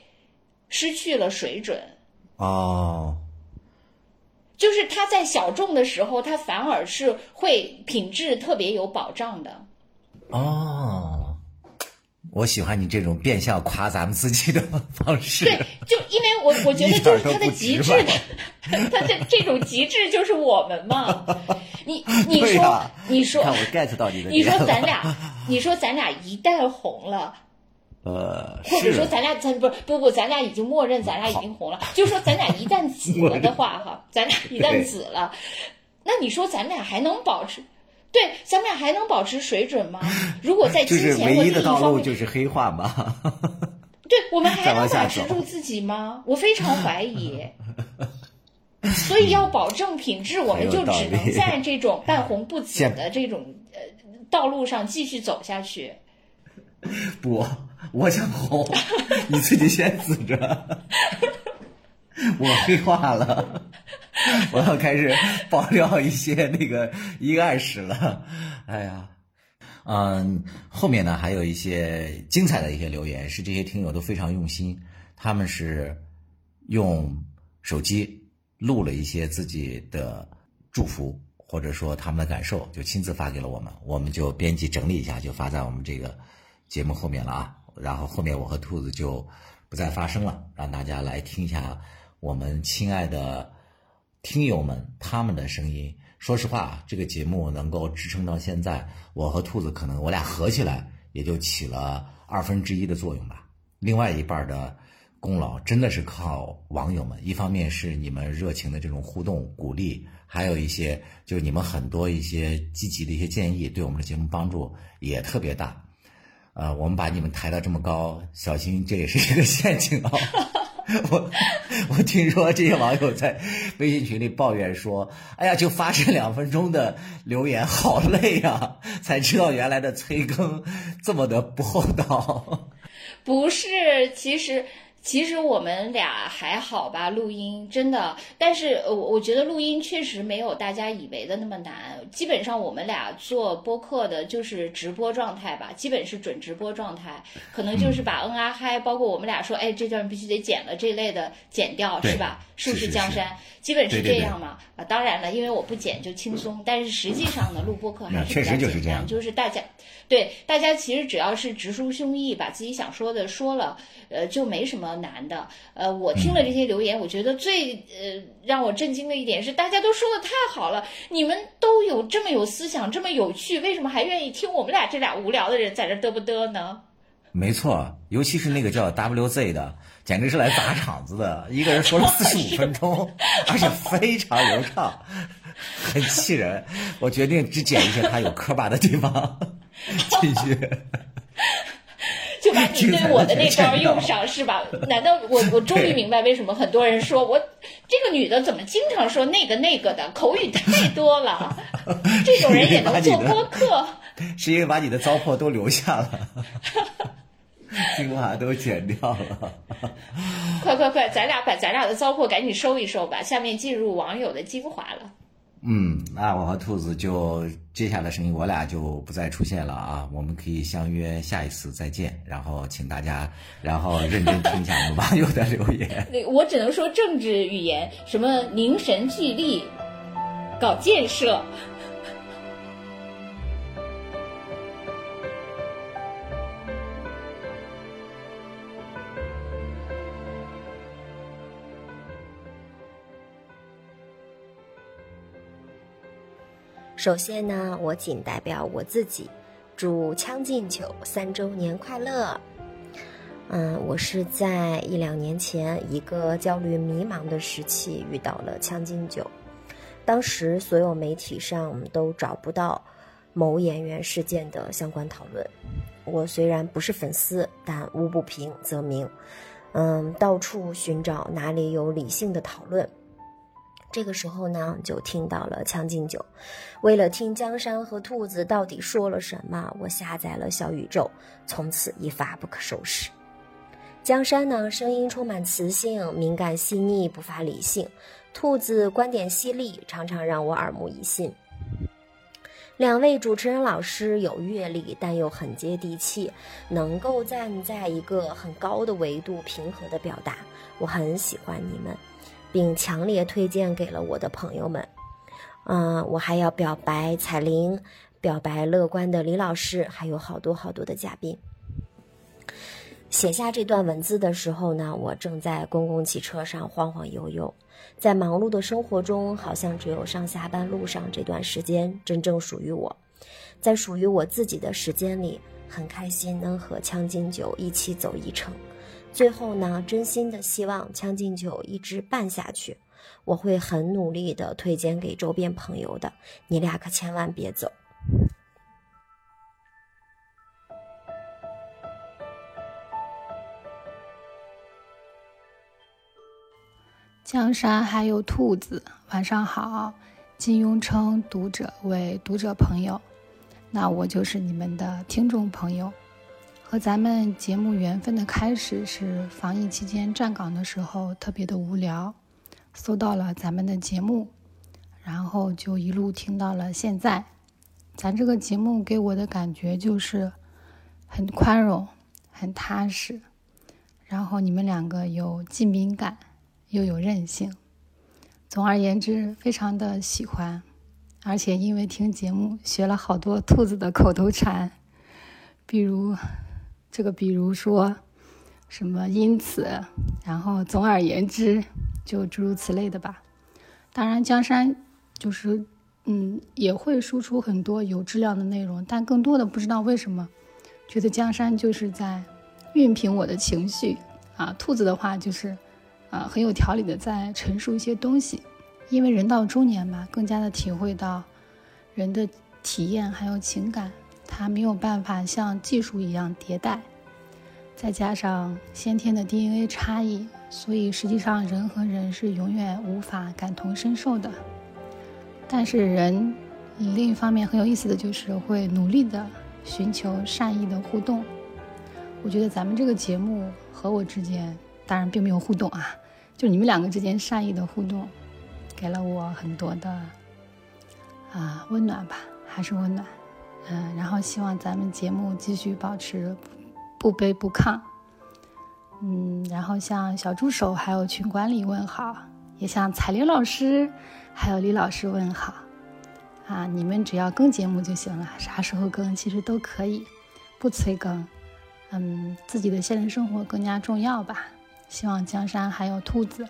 失去了水准。哦，就是它在小众的时候，它反而是会品质特别有保障的。哦。我喜欢你这种变相夸咱们自己的方式。对，就因为我我觉得就是他的极致，的，他的这种极致就是我们嘛。你你说你说，看我 get 到你的。你说咱俩，你说咱俩一旦红了，呃，或者说咱俩咱不不不，咱俩已经默认咱俩已经红了。就说咱俩一旦紫了的话，哈，咱俩一旦紫了，那你说咱俩还能保持？对，咱们俩还能保持水准吗？如果在金钱和利益方面，就是黑化吗？对，我们还能把持住自己吗？我非常怀疑。所以要保证品质，我们就只能在这种 半红不紫的这种呃道路上继续走下去。不，我想红，你自己先死着。我黑化了。我要开始爆料一些那个阴暗史了，哎呀，嗯，后面呢还有一些精彩的一些留言，是这些听友都非常用心，他们是用手机录了一些自己的祝福或者说他们的感受，就亲自发给了我们，我们就编辑整理一下，就发在我们这个节目后面了啊。然后后面我和兔子就不再发声了，让大家来听一下我们亲爱的。听友们他们的声音。说实话，这个节目能够支撑到现在，我和兔子可能我俩合起来也就起了二分之一的作用吧。另外一半的功劳真的是靠网友们，一方面是你们热情的这种互动鼓励，还有一些就是你们很多一些积极的一些建议，对我们的节目帮助也特别大。呃，我们把你们抬到这么高，小心这也是一个陷阱啊！我我听说这些网友在微信群里抱怨说：“哎呀，就发这两分钟的留言，好累呀！才知道原来的催更这么的不厚道。”不是，其实。其实我们俩还好吧，录音真的，但是我我觉得录音确实没有大家以为的那么难。基本上我们俩做播客的就是直播状态吧，基本是准直播状态，可能就是把嗯啊嗨，包括我们俩说，哎，这段必须得剪了这类的剪掉，是吧？是是江山，基本是这样嘛。啊，当然了，因为我不剪就轻松，但是实际上呢，录播客还是比较简单，就是大家对大家其实只要是直抒胸臆，把自己想说的说了，呃，就没什么。难的，呃，我听了这些留言，我觉得最呃让我震惊的一点是，大家都说的太好了，你们都有这么有思想，这么有趣，为什么还愿意听我们俩这俩无聊的人在这嘚不嘚呢？没错，尤其是那个叫 WZ 的，简直是来砸场子的，一个人说了四十五分钟，而且非常流畅，很气人。我决定只剪一些他有磕巴的地方 进去。就把你对我的那招用上是吧？难道我我终于明白为什么很多人说我这个女的怎么经常说那个那个的口语太多了？这种人也能做播客？是因为把你的糟粕都留下了，精华都剪掉了。快快快，咱俩把咱俩的糟粕赶紧收一收吧。下面进入网友的精华了。嗯，那我和兔子就接下来声音，我俩就不再出现了啊！我们可以相约下一次再见，然后请大家，然后认真听一下我们网友的留言。我只能说政治语言，什么凝神聚力，搞建设。首先呢，我仅代表我自己，祝《将进酒》三周年快乐。嗯，我是在一两年前一个焦虑迷茫的时期遇到了《将进酒》，当时所有媒体上都找不到某演员事件的相关讨论。我虽然不是粉丝，但无不平则鸣，嗯，到处寻找哪里有理性的讨论。这个时候呢，就听到了《将进酒》。为了听江山和兔子到底说了什么，我下载了小宇宙，从此一发不可收拾。江山呢，声音充满磁性，敏感细腻，不乏理性；兔子观点犀利，常常让我耳目一新。两位主持人老师有阅历，但又很接地气，能够站在一个很高的维度，平和的表达。我很喜欢你们。并强烈推荐给了我的朋友们，嗯，我还要表白彩铃，表白乐观的李老师，还有好多好多的嘉宾。写下这段文字的时候呢，我正在公共汽车上晃晃悠悠，在忙碌的生活中，好像只有上下班路上这段时间真正属于我，在属于我自己的时间里，很开心能和将进酒一起走一程。最后呢，真心的希望《将进酒》一直办下去，我会很努力的推荐给周边朋友的，你俩可千万别走。江山还有兔子，晚上好。金庸称读者为读者朋友，那我就是你们的听众朋友。和咱们节目缘分的开始是防疫期间站岗的时候，特别的无聊，搜到了咱们的节目，然后就一路听到了现在。咱这个节目给我的感觉就是很宽容、很踏实，然后你们两个有既敏感又有韧性，总而言之非常的喜欢，而且因为听节目学了好多兔子的口头禅，比如。这个比如说，什么因此，然后总而言之，就诸如此类的吧。当然，江山就是嗯也会输出很多有质量的内容，但更多的不知道为什么，觉得江山就是在熨平我的情绪啊。兔子的话就是啊很有条理的在陈述一些东西，因为人到中年嘛，更加的体会到人的体验还有情感，它没有办法像技术一样迭代。再加上先天的 DNA 差异，所以实际上人和人是永远无法感同身受的。但是人另一方面很有意思的就是会努力的寻求善意的互动。我觉得咱们这个节目和我之间当然并没有互动啊，就你们两个之间善意的互动，给了我很多的啊温暖吧，还是温暖。嗯，然后希望咱们节目继续保持。不卑不亢，嗯，然后向小助手还有群管理问好，也向彩玲老师还有李老师问好，啊，你们只要更节目就行了，啥时候更其实都可以，不催更，嗯，自己的现实生活更加重要吧。希望江山还有兔子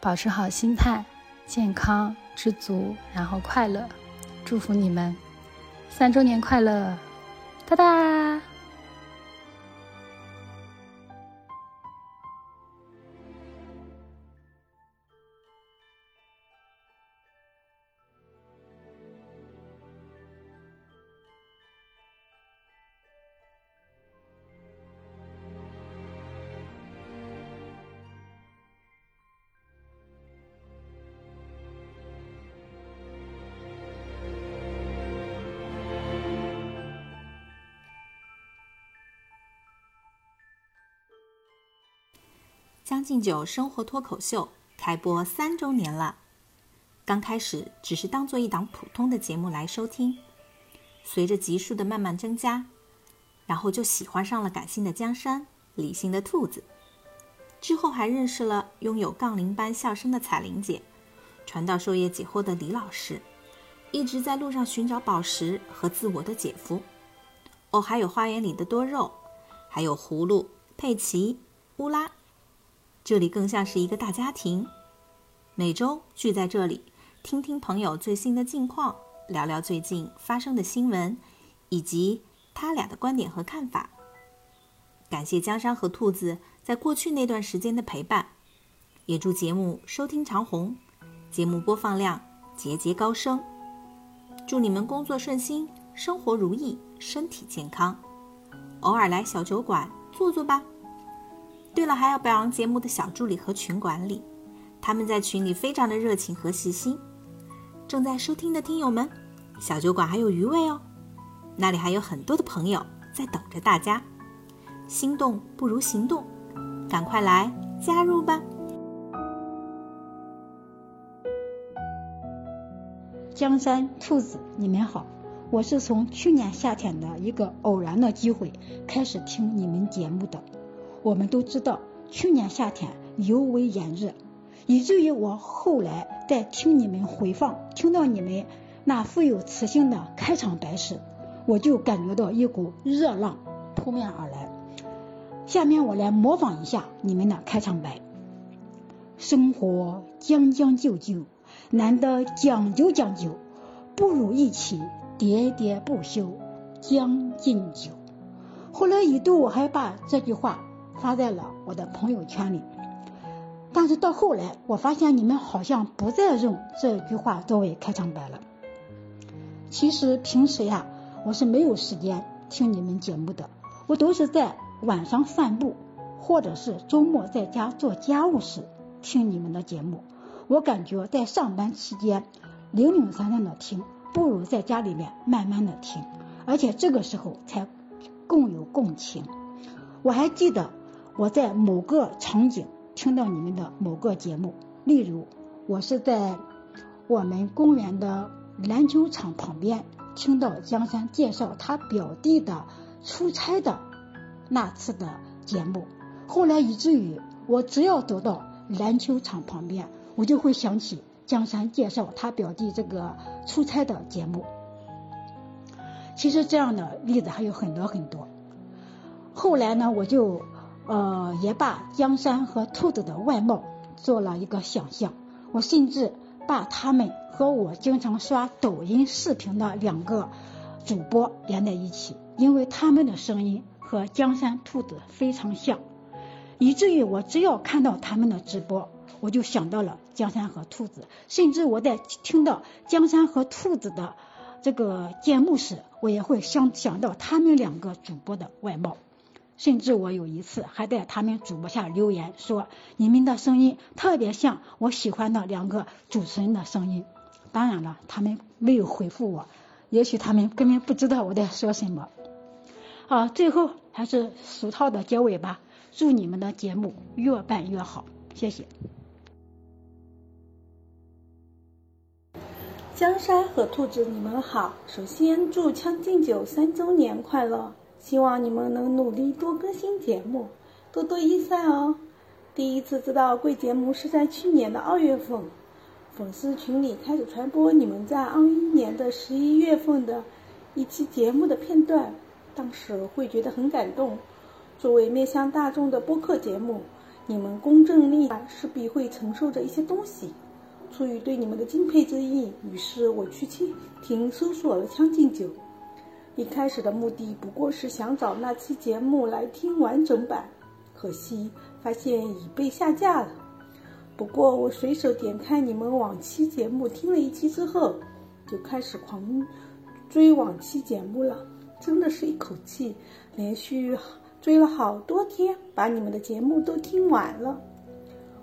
保持好心态，健康、知足，然后快乐，祝福你们三周年快乐，哒哒。将进酒生活脱口秀开播三周年了，刚开始只是当做一档普通的节目来收听，随着集数的慢慢增加，然后就喜欢上了感性的江山、理性的兔子，之后还认识了拥有杠铃般笑声的彩玲姐，传道授业解惑的李老师，一直在路上寻找宝石和自我的姐夫，哦，还有花园里的多肉，还有葫芦、佩奇、乌拉。这里更像是一个大家庭，每周聚在这里，听听朋友最新的近况，聊聊最近发生的新闻，以及他俩的观点和看法。感谢江山和兔子在过去那段时间的陪伴，也祝节目收听长虹，节目播放量节节高升。祝你们工作顺心，生活如意，身体健康。偶尔来小酒馆坐坐吧。对了，还要表扬节目的小助理和群管理，他们在群里非常的热情和细心。正在收听的听友们，小酒馆还有余味哦，那里还有很多的朋友在等着大家。心动不如行动，赶快来加入吧！江山兔子，你们好，我是从去年夏天的一个偶然的机会开始听你们节目的。我们都知道，去年夏天尤为炎热，以至于我后来在听你们回放，听到你们那富有磁性的开场白时，我就感觉到一股热浪扑面而来。下面我来模仿一下你们的开场白：生活将将就就，难得讲究讲究，不如一起喋喋不休，将进酒。后来一度我还把这句话。发在了我的朋友圈里，但是到后来，我发现你们好像不再用这句话作为开场白了。其实平时呀，我是没有时间听你们节目的，我都是在晚上散步，或者是周末在家做家务时听你们的节目。我感觉在上班期间零零散散的听，不如在家里面慢慢的听，而且这个时候才更有共情。我还记得。我在某个场景听到你们的某个节目，例如我是在我们公园的篮球场旁边听到江山介绍他表弟的出差的那次的节目，后来以至于我只要走到篮球场旁边，我就会想起江山介绍他表弟这个出差的节目。其实这样的例子还有很多很多。后来呢，我就。呃，也把江山和兔子的外貌做了一个想象。我甚至把他们和我经常刷抖音视频的两个主播连在一起，因为他们的声音和江山兔子非常像，以至于我只要看到他们的直播，我就想到了江山和兔子，甚至我在听到江山和兔子的这个节目时，我也会想想到他们两个主播的外貌。甚至我有一次还在他们主播下留言说，你们的声音特别像我喜欢的两个主持人的声音。当然了，他们没有回复我，也许他们根本不知道我在说什么。好，最后还是俗套的结尾吧，祝你们的节目越办越好，谢谢。江山和兔子，你们好。首先祝《将进酒》三周年快乐。希望你们能努力多更新节目，多多益善哦。第一次知道贵节目是在去年的二月份，粉丝群里开始传播你们在二一年的十一月份的一期节目的片段，当时会觉得很感动。作为面向大众的播客节目，你们公正立场势必会承受着一些东西。出于对你们的敬佩之意，于是我去蜻蜓搜索了《将进酒》。一开始的目的不过是想找那期节目来听完整版，可惜发现已被下架了。不过我随手点开你们往期节目听了一期之后，就开始狂追往期节目了，真的是一口气连续追了好多天，把你们的节目都听完了。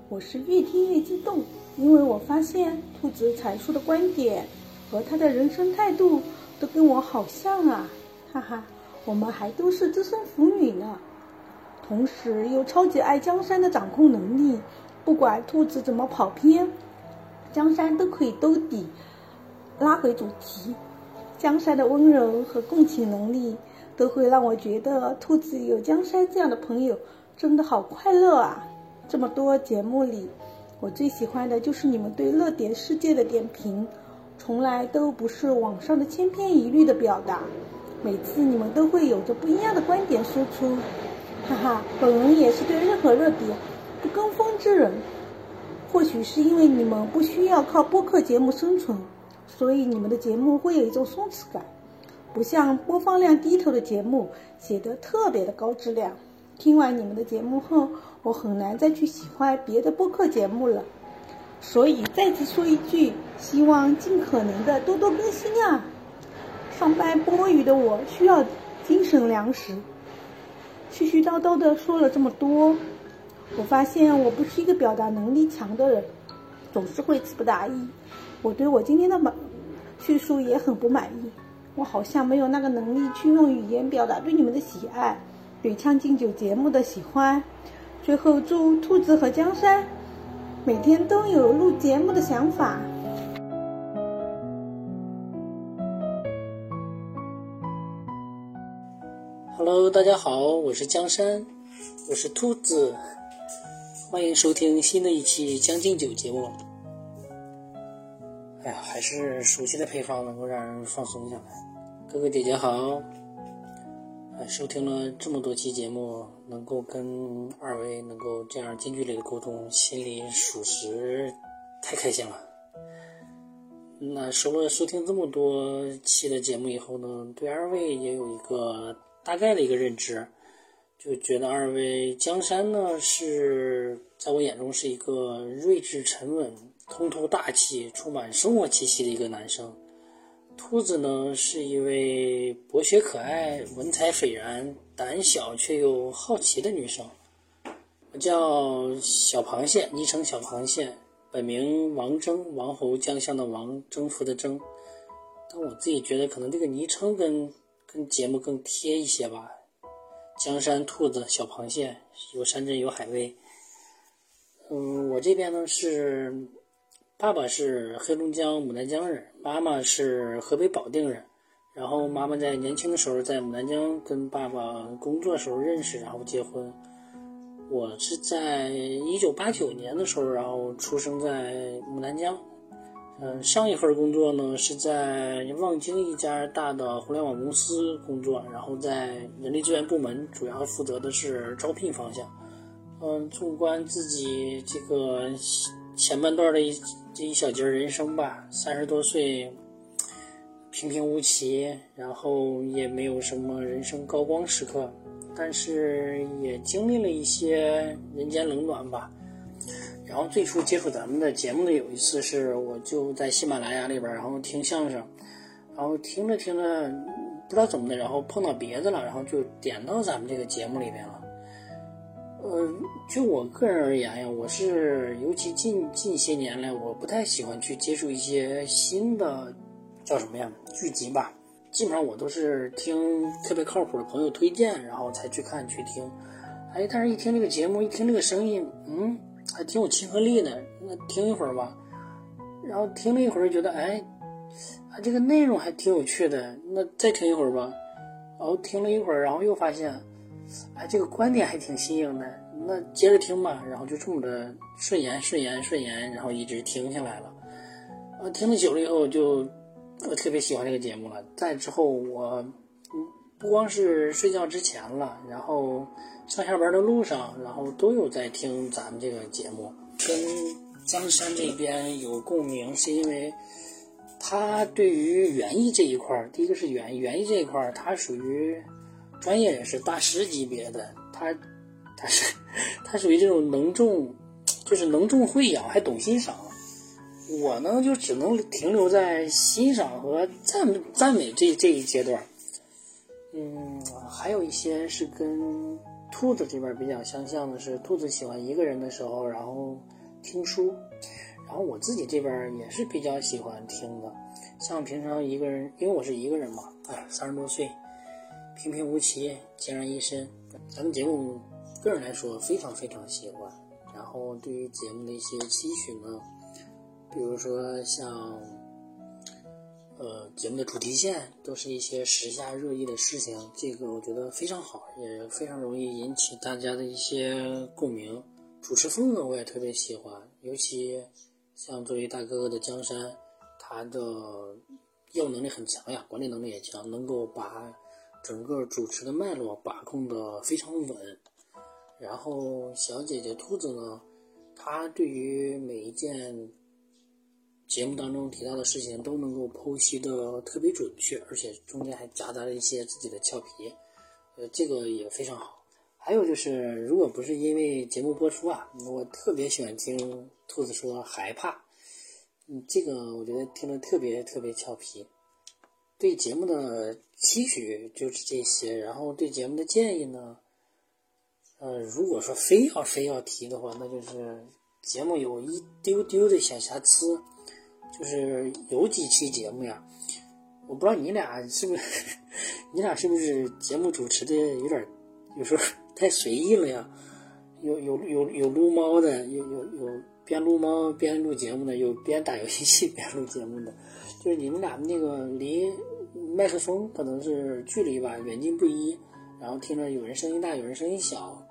我是越听越激动，因为我发现兔子阐述的观点和他的人生态度。都跟我好像啊，哈哈，我们还都是资深腐女呢。同时又超级爱江山的掌控能力，不管兔子怎么跑偏，江山都可以兜底，拉回主题。江山的温柔和共情能力，都会让我觉得兔子有江山这样的朋友，真的好快乐啊！这么多节目里，我最喜欢的就是你们对热点事件的点评。从来都不是网上的千篇一律的表达，每次你们都会有着不一样的观点输出，哈哈，本人也是对任何热点不跟风之人。或许是因为你们不需要靠播客节目生存，所以你们的节目会有一种松弛感，不像播放量低头的节目写得特别的高质量。听完你们的节目后，我很难再去喜欢别的播客节目了。所以再次说一句，希望尽可能的多多更新啊！上班摸鱼的我需要精神粮食。絮絮叨叨的说了这么多，我发现我不是一个表达能力强的人，总是会词不达意。我对我今天的满叙述也很不满意，我好像没有那个能力去用语言表达对你们的喜爱，对《将进酒》节目的喜欢。最后祝兔子和江山。每天都有录节目的想法。Hello，大家好，我是江山，我是兔子，欢迎收听新的一期《将进酒》节目。哎呀，还是熟悉的配方能够让人放松下来。哥哥姐姐好。收听了这么多期节目，能够跟二位能够这样近距离的沟通，心里属实太开心了。那收了收听这么多期的节目以后呢，对二位也有一个大概的一个认知，就觉得二位江山呢是在我眼中是一个睿智沉稳、通透大气、充满生活气息的一个男生。兔子呢是一位博学可爱、文采斐然、胆小却又好奇的女生。我叫小螃蟹，昵称小螃蟹，本名王征，王侯将相的王，征服的征。但我自己觉得，可能这个昵称跟跟节目更贴一些吧。江山兔子，小螃蟹，有山珍有海味。嗯，我这边呢是。爸爸是黑龙江牡丹江人，妈妈是河北保定人。然后妈妈在年轻的时候在牡丹江跟爸爸工作时候认识，然后结婚。我是在一九八九年的时候，然后出生在牡丹江。嗯，上一份工作呢是在望京一家大的互联网公司工作，然后在人力资源部门，主要负责的是招聘方向。嗯，纵观自己这个。前半段的一这一小节人生吧，三十多岁，平平无奇，然后也没有什么人生高光时刻，但是也经历了一些人间冷暖吧。然后最初接触咱们的节目的有一次是，我就在喜马拉雅里边，然后听相声，然后听着听着，不知道怎么的，然后碰到别的了，然后就点到咱们这个节目里边了。呃，就我个人而言呀，我是尤其近近些年来，我不太喜欢去接触一些新的叫什么呀剧集吧。基本上我都是听特别靠谱的朋友推荐，然后才去看去听。哎，但是一听这个节目，一听这个声音，嗯，还挺有亲和力的。那听一会儿吧，然后听了一会儿，觉得哎，啊这个内容还挺有趣的。那再听一会儿吧，然后听了一会儿，然后又发现。哎，这个观点还挺新颖的，那接着听吧。然后就这么的顺延、顺延、顺延，然后一直听下来了。呃，听了久了以后，就我特别喜欢这个节目了。再之后，我不光是睡觉之前了，然后上下班的路上，然后都有在听咱们这个节目。跟江山这边有共鸣，是因为他对于园艺这一块儿，第一个是园园艺这一块儿，他属于。专业人士、大师级别的，他，他是，他属于这种能种，就是能种会养，还懂欣赏。我呢，就只能停留在欣赏和赞赞美这这一阶段。嗯，还有一些是跟兔子这边比较相像的是，兔子喜欢一个人的时候，然后听书。然后我自己这边也是比较喜欢听的，像平常一个人，因为我是一个人嘛，哎，三十多岁。平平无奇，孑然一身。咱们节目个人来说非常非常喜欢。然后对于节目的一些期许呢，比如说像，呃，节目的主题线都是一些时下热议的事情，这个我觉得非常好，也非常容易引起大家的一些共鸣。主持风格我也特别喜欢，尤其像作为大哥哥的江山，他的业务能力很强呀，管理能力也强，能够把。整个主持的脉络把控的非常稳，然后小姐姐兔子呢，她对于每一件节目当中提到的事情都能够剖析的特别准确，而且中间还夹杂了一些自己的俏皮，呃，这个也非常好。还有就是，如果不是因为节目播出啊，我特别喜欢听兔子说害怕，嗯，这个我觉得听得特别特别俏皮。对节目的期许就是这些，然后对节目的建议呢，呃，如果说非要非要提的话，那就是节目有一丢丢的小瑕疵，就是有几期节目呀，我不知道你俩是不是，你俩是不是节目主持的有点有时候太随意了呀？有有有有撸猫的，有有有边撸猫边录节目的，有边打游戏 边录节目的。就是你们俩那个离麦克风可能是距离吧，远近不一，然后听着有人声音大，有人声音小。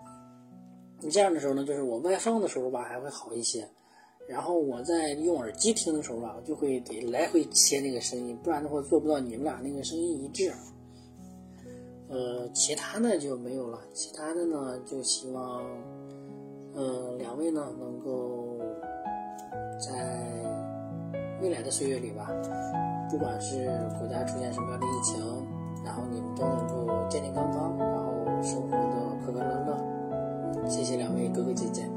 你这样的时候呢，就是我外放的时候吧还会好一些，然后我在用耳机听的时候吧，就会得来回切那个声音，不然的话做不到你们俩那个声音一致。呃，其他的就没有了，其他的呢就希望，呃，两位呢能够在。未来的岁月里吧，不管是国家出现什么样的疫情，然后你们都能够健健康康，然后生活的快快乐乐。谢谢两位哥哥姐姐。